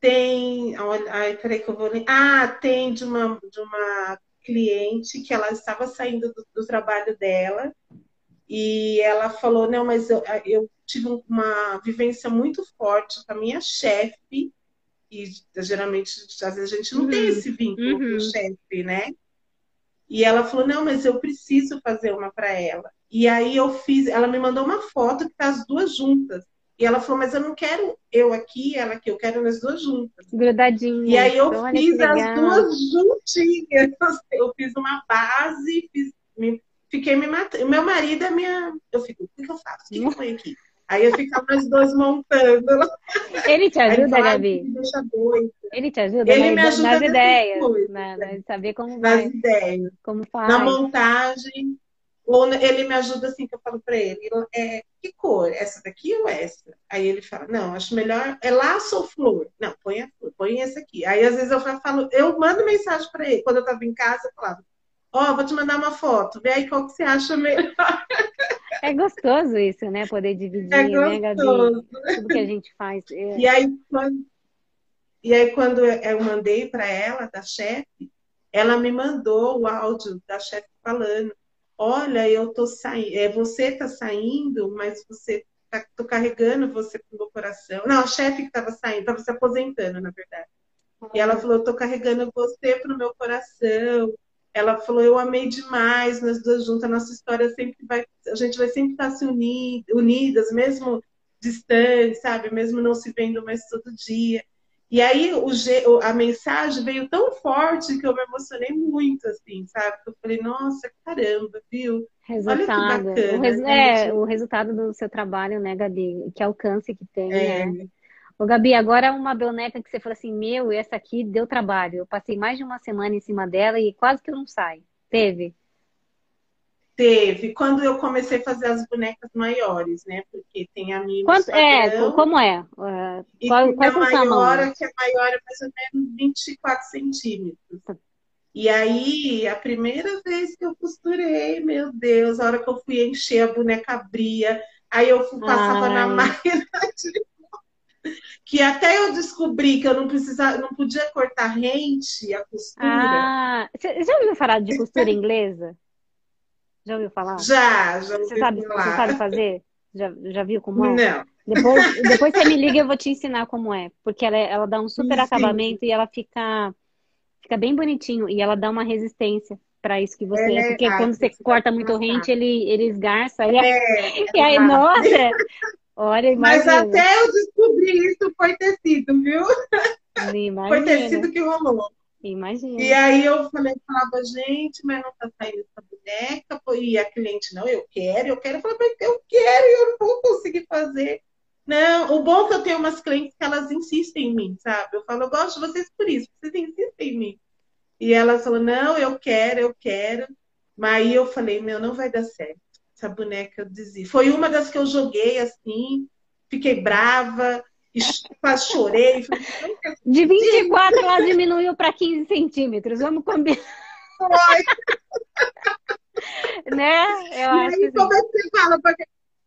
Tem, olha, ai, peraí que eu vou ler. Ah, tem de uma, de uma cliente que ela estava saindo do, do trabalho dela e ela falou, não, mas eu, eu tive uma vivência muito forte com a minha chefe e geralmente, às vezes a gente não tem Uhum. esse vínculo com Uhum. o chefe, né? E ela falou, não, mas eu preciso fazer uma para ela. E aí eu fiz, ela me mandou uma foto que tá as duas juntas. E ela falou, mas eu não quero eu aqui, ela aqui, eu quero nas duas juntas. E Grudadinha. aí eu Olha que fiz as duas *laughs* juntinhas. Eu fiz uma base, fiz, me- fiquei me matando. Meu marido é minha. Eu fico, o que que eu faço? O que que eu ponho aqui? Aí eu ficava nós dois montando. Ele te ele ajuda, fala, "Ai, Gabi? Ele te ajuda Ele me ajuda nas ideias, coisas, na, na- saber como nas vai, ideias. como Na faz. montagem, ou na- ele me ajuda assim, que eu falo pra ele, é, que cor? Essa daqui ou essa? Aí ele fala, não, acho melhor, é laço ou flor? Não, põe a flor, põe essa aqui. Aí às vezes eu falo, eu mando mensagem pra ele, quando eu tava em casa, eu falava, ó, vou te mandar uma foto, vê aí qual que você acha melhor. É gostoso isso, né? Poder dividir, É né, Gabi? Tudo que a gente faz. É, E aí, quando, e aí, quando eu mandei para ela, da chefe, ela me mandou o áudio da chefe falando: Olha, eu tô saindo, é, você tá saindo, mas você tá, tô carregando você pro meu coração. Não, a chefe que estava saindo, estava se aposentando, na verdade. E ela falou: Eu tô carregando você pro meu coração. Ela falou: Eu amei demais, nós duas juntas, a nossa história sempre vai, a gente vai sempre estar se uni- unidas, mesmo distantes, sabe? Mesmo não se vendo mais todo dia. E aí o, a mensagem veio tão forte que eu me emocionei muito, assim, sabe? Eu falei, nossa, caramba, viu? resultado. bacana, o, né? é, o resultado do seu trabalho, né, Gabi? Que alcance que tem, É, né? Ô, Gabi, agora uma boneca que você falou assim, meu, essa aqui deu trabalho. Eu passei mais de uma semana em cima dela e quase que eu não saio. Teve? teve. Quando eu comecei a fazer as bonecas maiores, né? Porque tem a minha Quanto, é, como é? Uh, e qual, tem quais a maior, que a maior é mais ou menos 24 centímetros. E aí, a primeira vez que eu costurei, meu Deus, a hora que eu fui encher, a boneca abria. Aí eu fui- passava na Ai. máquina de... Que até eu descobri que eu não precisava, não podia cortar rente, a costura. Ah, você já ouviu falar de costura inglesa? Já ouviu falar? Já, já Você ouvi sabe, você falar. sabe fazer? Já, já viu como é? Não. Depois, depois você me liga e eu vou te ensinar como é. Porque ela, é- ela dá um super Sim. acabamento e ela fica, fica bem bonitinho. E ela dá uma resistência para isso que você é. É, Porque ah, quando você você corta muito rente, ele, ele esgarça. E, É, *laughs* e aí, exato. nossa! *laughs* Olha, Mas até eu descobrir isso foi tecido, viu? *laughs* Foi Imagina. tecido que rolou. Imagina. E aí eu falei, falava, gente, mas não tá saindo essa boneca. E a cliente, não, eu quero, eu quero. Eu falei, mas eu quero e eu não vou conseguir fazer. Não, o bom é que eu tenho umas clientes que elas insistem em mim, sabe? Eu falo, eu gosto de vocês por isso, vocês insistem em mim. E elas falam, não, eu quero, eu quero. Mas aí eu falei, meu, não vai dar certo. Essa boneca eu desisto. Foi uma das que eu joguei assim, fiquei brava, quase chorei. Falei, De 24 ela diminuiu para 15 centímetros. Vamos combinar, *laughs* né? Eu E acho que aí, como é que você fala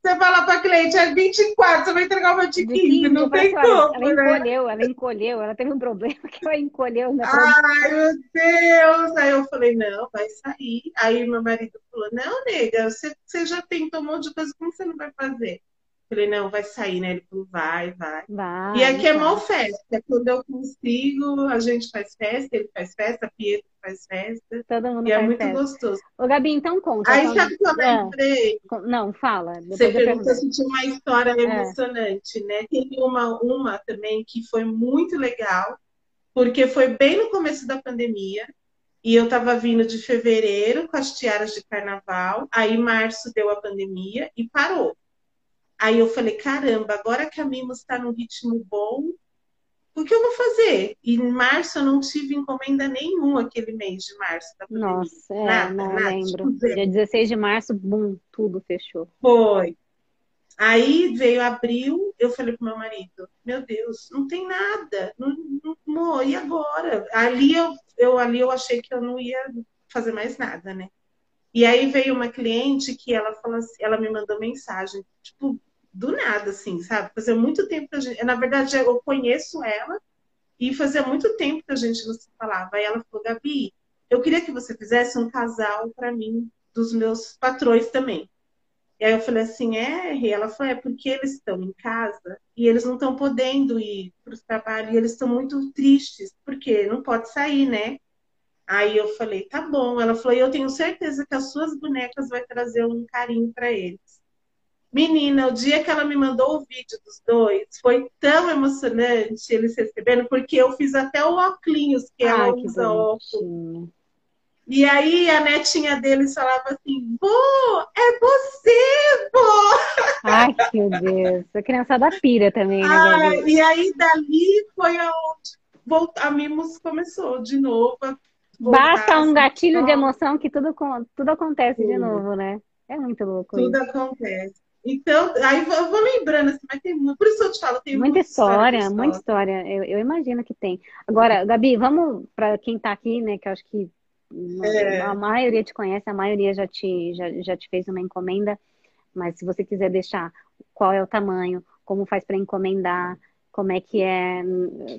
você fala pra cliente, é 24, você vai entregar uma de De 15, 15, não tem como, ela né? encolheu, ela encolheu, ela teve um problema *laughs* que ela encolheu, né? Ai, meu Deus! Aí eu falei, não, vai sair. Aí meu marido falou, não, nega, você, você já tentou um monte de coisa, como você não vai fazer? Falei, não, vai sair, né? Ele falou, vai, vai. Vai, E aqui é vai. mal festa. Quando eu consigo, a gente faz festa, ele faz festa, a Pietro faz festa. Todo mundo E é muito festa. gostoso. Ô, Gabi, então conta. Aí sabe o que eu lembrei? não, fala. Você perguntou pergunto. se tinha uma história emocionante, né? Teve uma, uma também que foi muito legal, porque foi bem no começo da pandemia, e eu estava vindo de fevereiro com as tiaras de carnaval, aí março deu a pandemia e parou. Aí eu falei, caramba, agora que a Mimos está num ritmo bom, o que eu vou fazer? E em março eu não tive encomenda nenhuma aquele mês de março. Nossa, é, Nada, não nada, lembro. tipo. Dia 16 de março, bum, tudo fechou. Foi. Aí veio abril, eu falei pro meu marido, meu Deus, não tem nada, não, não, e agora? Ali eu, eu, ali eu achei que eu não ia fazer mais nada, né? E aí veio uma cliente que ela falou assim, ela me mandou mensagem, tipo, do nada, assim, sabe? Fazia muito tempo que a gente. Na verdade, eu conheço ela e fazia muito tempo que a gente não se falava. Aí ela falou, Gabi, eu queria que você fizesse um casal para mim, dos meus patrões também. E aí eu falei assim, é, e ela falou, é porque eles estão em casa e eles não estão podendo ir para o trabalho e eles estão muito tristes, porque não pode sair, né? Aí eu falei, tá bom. Ela falou, eu tenho certeza que as suas bonecas vai trazer um carinho para eles. Menina, o dia que ela me mandou o vídeo dos dois, foi tão emocionante eles recebendo, porque eu fiz até o óculos que ela Ai, usa óculos. E aí a netinha deles falava assim, vô, é você, vô! Ai, meu Deus, a criançada pira também, né, ah, E aí dali foi aonde a Mimos começou de novo Basta um gatilho de emoção que tudo, tudo acontece tudo. de novo, né? É muito louco. Tudo isso. acontece. Então, aí eu vou lembrando, assim, mas tem muito. Por isso eu te falo, tem muita história, história, muita história. Eu, eu, imagino que tem. Agora, Gabi, vamos para quem está aqui, né? Que eu acho que é. a maioria te conhece, a maioria já te, já, já te fez uma encomenda. Mas se você quiser deixar qual é o tamanho, como faz para encomendar, como é que é,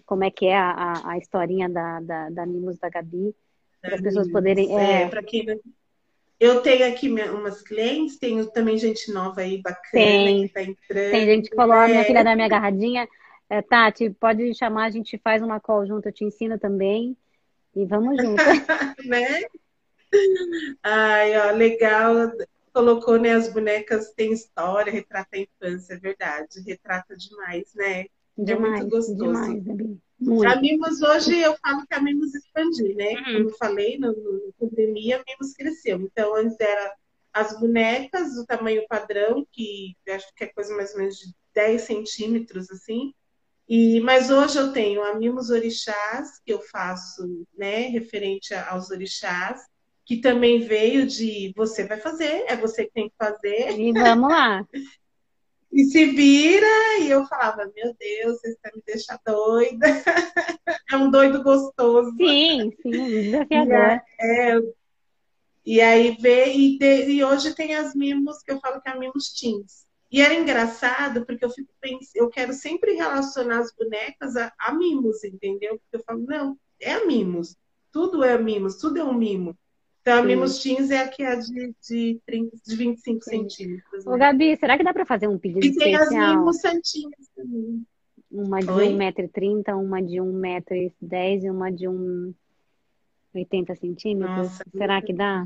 como é que é a, a, a historinha da, da, da Mimos da Gabi para as pessoas poderem. É, é para quem eu tenho aqui umas clientes, tenho também gente nova aí bacana tem, que tá entrando. Tem gente que falou, é. minha filha da minha agarradinha, é, Tati, pode chamar, a gente faz uma call junto, eu te ensino também. E vamos *laughs* junto. né? Ai, ó, legal. Colocou, né? As bonecas têm história, retrata a infância, é verdade. Retrata demais, né? Demais, é muito gostoso. Demais, muito. A Mimos hoje eu falo que a Mimos expandiu, né? Uhum. Como eu falei, no, no pandemia, a Mimos cresceu. Então, antes era as bonecas do tamanho padrão, que acho que é coisa mais ou menos de 10 centímetros, assim. E, mas hoje eu tenho a Mimos Orixás, que eu faço, né, referente aos orixás, que também veio de você vai fazer, é você que tem que fazer. E vamos lá. *laughs* e se vira, e eu falava, meu Deus, você está me deixando doida. *laughs* é um doido gostoso. Sim, sim, *laughs* desafiador. É, é, e aí vê, e, de, e hoje tem as mimos, que eu falo que é a mimos teens. E era engraçado, porque eu fico pensando, eu quero sempre relacionar as bonecas a, a mimos, entendeu? Porque eu falo, não, é a mimos. Tudo é mimos, tudo é um mimo. Então, a Mimos Teens é a que é de, de, 30, de 25 Sim. centímetros. Né? Ô, Gabi, será que dá para fazer um pedido e especial? E tem as Mimos Santinhas também. Uma de 1,30m, uma de 1,10m e uma de 1,80 centímetros. Nossa, será que dá?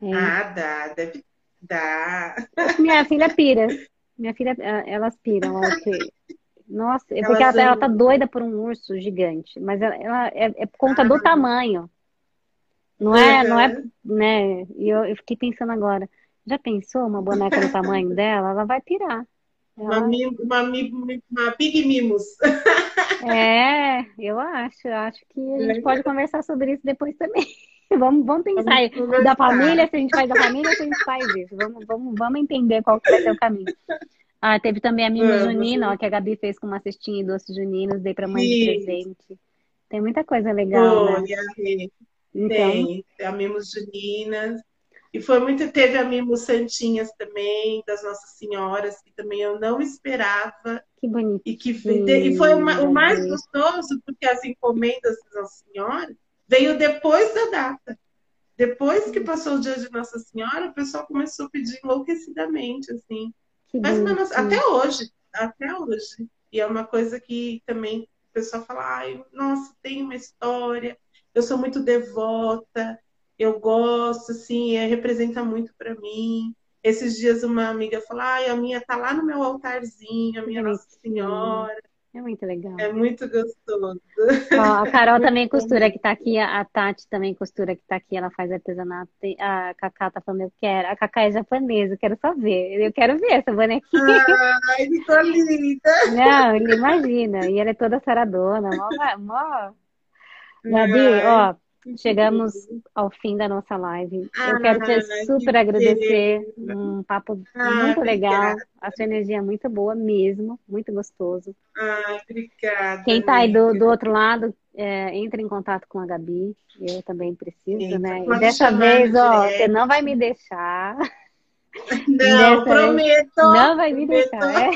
É. Ah, dá, deve dar. *laughs* Minha filha pira. Minha filha, elas piram. Ela Nossa, é porque ela, ela, tá doida por um urso gigante, mas ela, ela é, é por conta ah, do tamanho. Não é, não é, né? E eu, eu, fiquei pensando agora, já pensou uma boneca do tamanho dela? Ela vai pirar. Ela... Uma, uma, uma Big Mimos. É, eu acho. Eu acho que a gente pode conversar sobre isso depois também. *laughs* Vamos, vamos pensar vamos da família, se a gente faz da família, se a gente faz isso. Vamos, vamos, vamos entender qual vai ser o caminho. Ah, teve também a Mimo Junina, ó, que a Gabi fez com uma cestinha de doces juninos, dei pra mãe Sim. de presente. Tem muita coisa legal, oh, né? Então... Tem, a Mimos Juninas. E foi muito, teve a Mimos Santinhas também, das Nossas Senhoras, que também eu não esperava. Que bonito. E, que, e foi o, o mais gostoso, porque as encomendas das Nossas Senhoras veio depois da data. Depois que passou o dia de Nossa Senhora, o pessoal começou a pedir enlouquecidamente, assim. Mas, mano, até hoje, até hoje. E é uma coisa que também o pessoal fala, ai, nossa, tem uma história eu sou muito devota, eu gosto, assim, é, representa muito para mim. Esses dias uma amiga falou, ai, a minha tá lá no meu altarzinho, a minha Nossa Senhora. É muito legal. É muito gostoso. Ó, a Carol também *laughs* costura que tá aqui, a Tati também costura que tá aqui, ela faz artesanato. A Cacá tá falando, eu quero. A Cacá é japonesa, eu quero só ver. Eu quero ver essa bonequinha. Ai, ficou linda. Não, imagina. E ela é toda saradona, mó, mó Gabi, ó, chegamos ao fim da nossa live. Ah, Eu quero te super agradecer. pena. Um papo Ah, muito legal. obrigada. A sua energia é muito boa mesmo, muito gostoso. Ah, obrigada, Quem tá aí do, do outro lado, é, entre em contato com a Gabi. Eu também preciso, Sim, né? E dessa chamar vez, ó, você não vai me deixar. *laughs* Não, Dessa vez, prometo. não vai me prometo. deixar. é.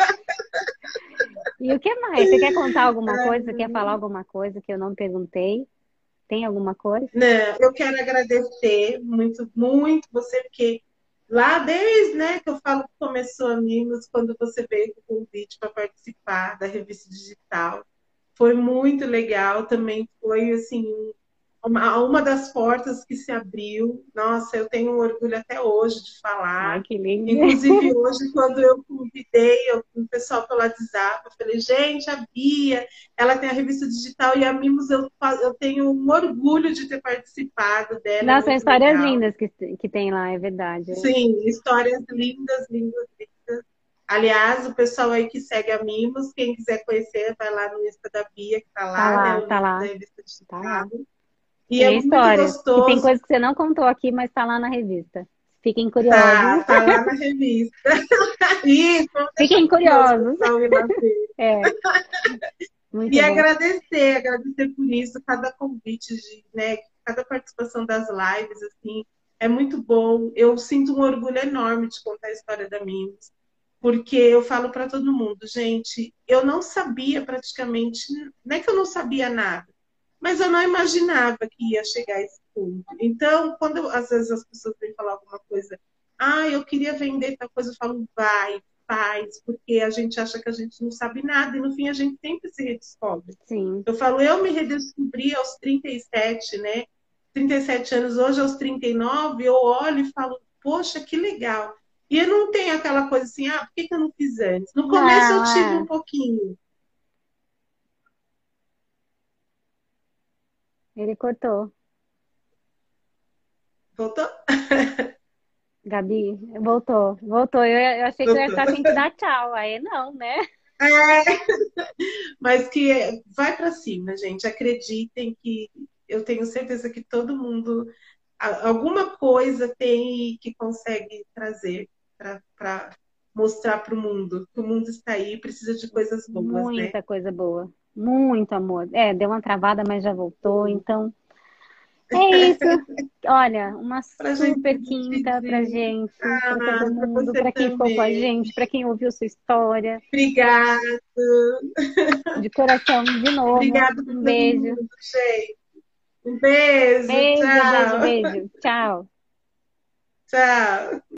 E o que mais? Você quer contar alguma coisa? Quer falar alguma coisa que eu não perguntei? Tem alguma coisa? Não, eu quero agradecer muito, muito você, porque lá desde, né, que eu falo que começou a Mimos, quando você veio com o convite para participar da revista digital, foi muito legal, também foi, assim, uma, uma das portas que se abriu. Nossa, eu tenho um orgulho até hoje de falar. Ai, que lindo. Inclusive, hoje, quando eu convidei o pessoal pelo WhatsApp, eu falei, gente, a Bia, ela tem a revista digital e a Mimos, eu, eu tenho um orgulho de ter participado dela. é Nossa, são histórias legal. lindas que, que tem lá, é verdade. Sim, histórias lindas, lindas, lindas. Aliás, o pessoal aí que segue a Mimos, quem quiser conhecer, vai lá no Insta da Bia, que tá lá, Tá lá, né? Tá lá. Tá lá. E Tem é muito histórias. E gostoso. tem coisas que você não contou aqui, mas tá lá na revista. Fiquem Tá, curiosos. tá lá na revista. *laughs* Isso, Fiquem curiosos. É. Muito E bom. agradecer, agradecer por isso, cada convite, de, né, cada participação das lives, assim, é muito bom. Eu sinto um orgulho enorme de contar a história da Mimos, porque eu falo para todo mundo, gente, eu não sabia praticamente, não é que eu não sabia nada, mas eu não imaginava que ia chegar a esse ponto. Então, quando eu- às vezes as pessoas vêm falar alguma coisa, ah, eu queria vender tal coisa, eu falo, vai, faz, porque a gente acha que a gente não sabe nada, e no fim a gente sempre se redescobre. Sim. Eu falo, eu me redescobri aos 37, né? 37 anos, hoje aos 39, eu olho e falo, poxa, que legal. E eu não tenho aquela coisa assim, ah, por que, que eu não fiz antes? No começo eu Não, tive é. um pouquinho. Ele cortou. Voltou? Gabi, voltou. Voltou. Eu, eu achei que eu ia Voltou. ficar sem te dar tchau. Aí não, né? É. Mas que vai para cima, gente. Acreditem que eu tenho certeza que todo mundo, alguma coisa tem que consegue trazer para mostrar para o mundo. Que o mundo está aí, precisa de coisas boas, né? Muita coisa boa. Muito amor. É, deu uma travada, mas já voltou. Então, *laughs* é isso. Olha, uma Pra super quinta pra gente, Ah, pra todo pra mundo, você pra quem ficou com a também. gente, pra quem ouviu sua história. Obrigada. De coração, de novo. Obrigada por Um beijo. mundo, gente. Um beijo. Beijo, tchau. beijo, beijo. Tchau. Tchau.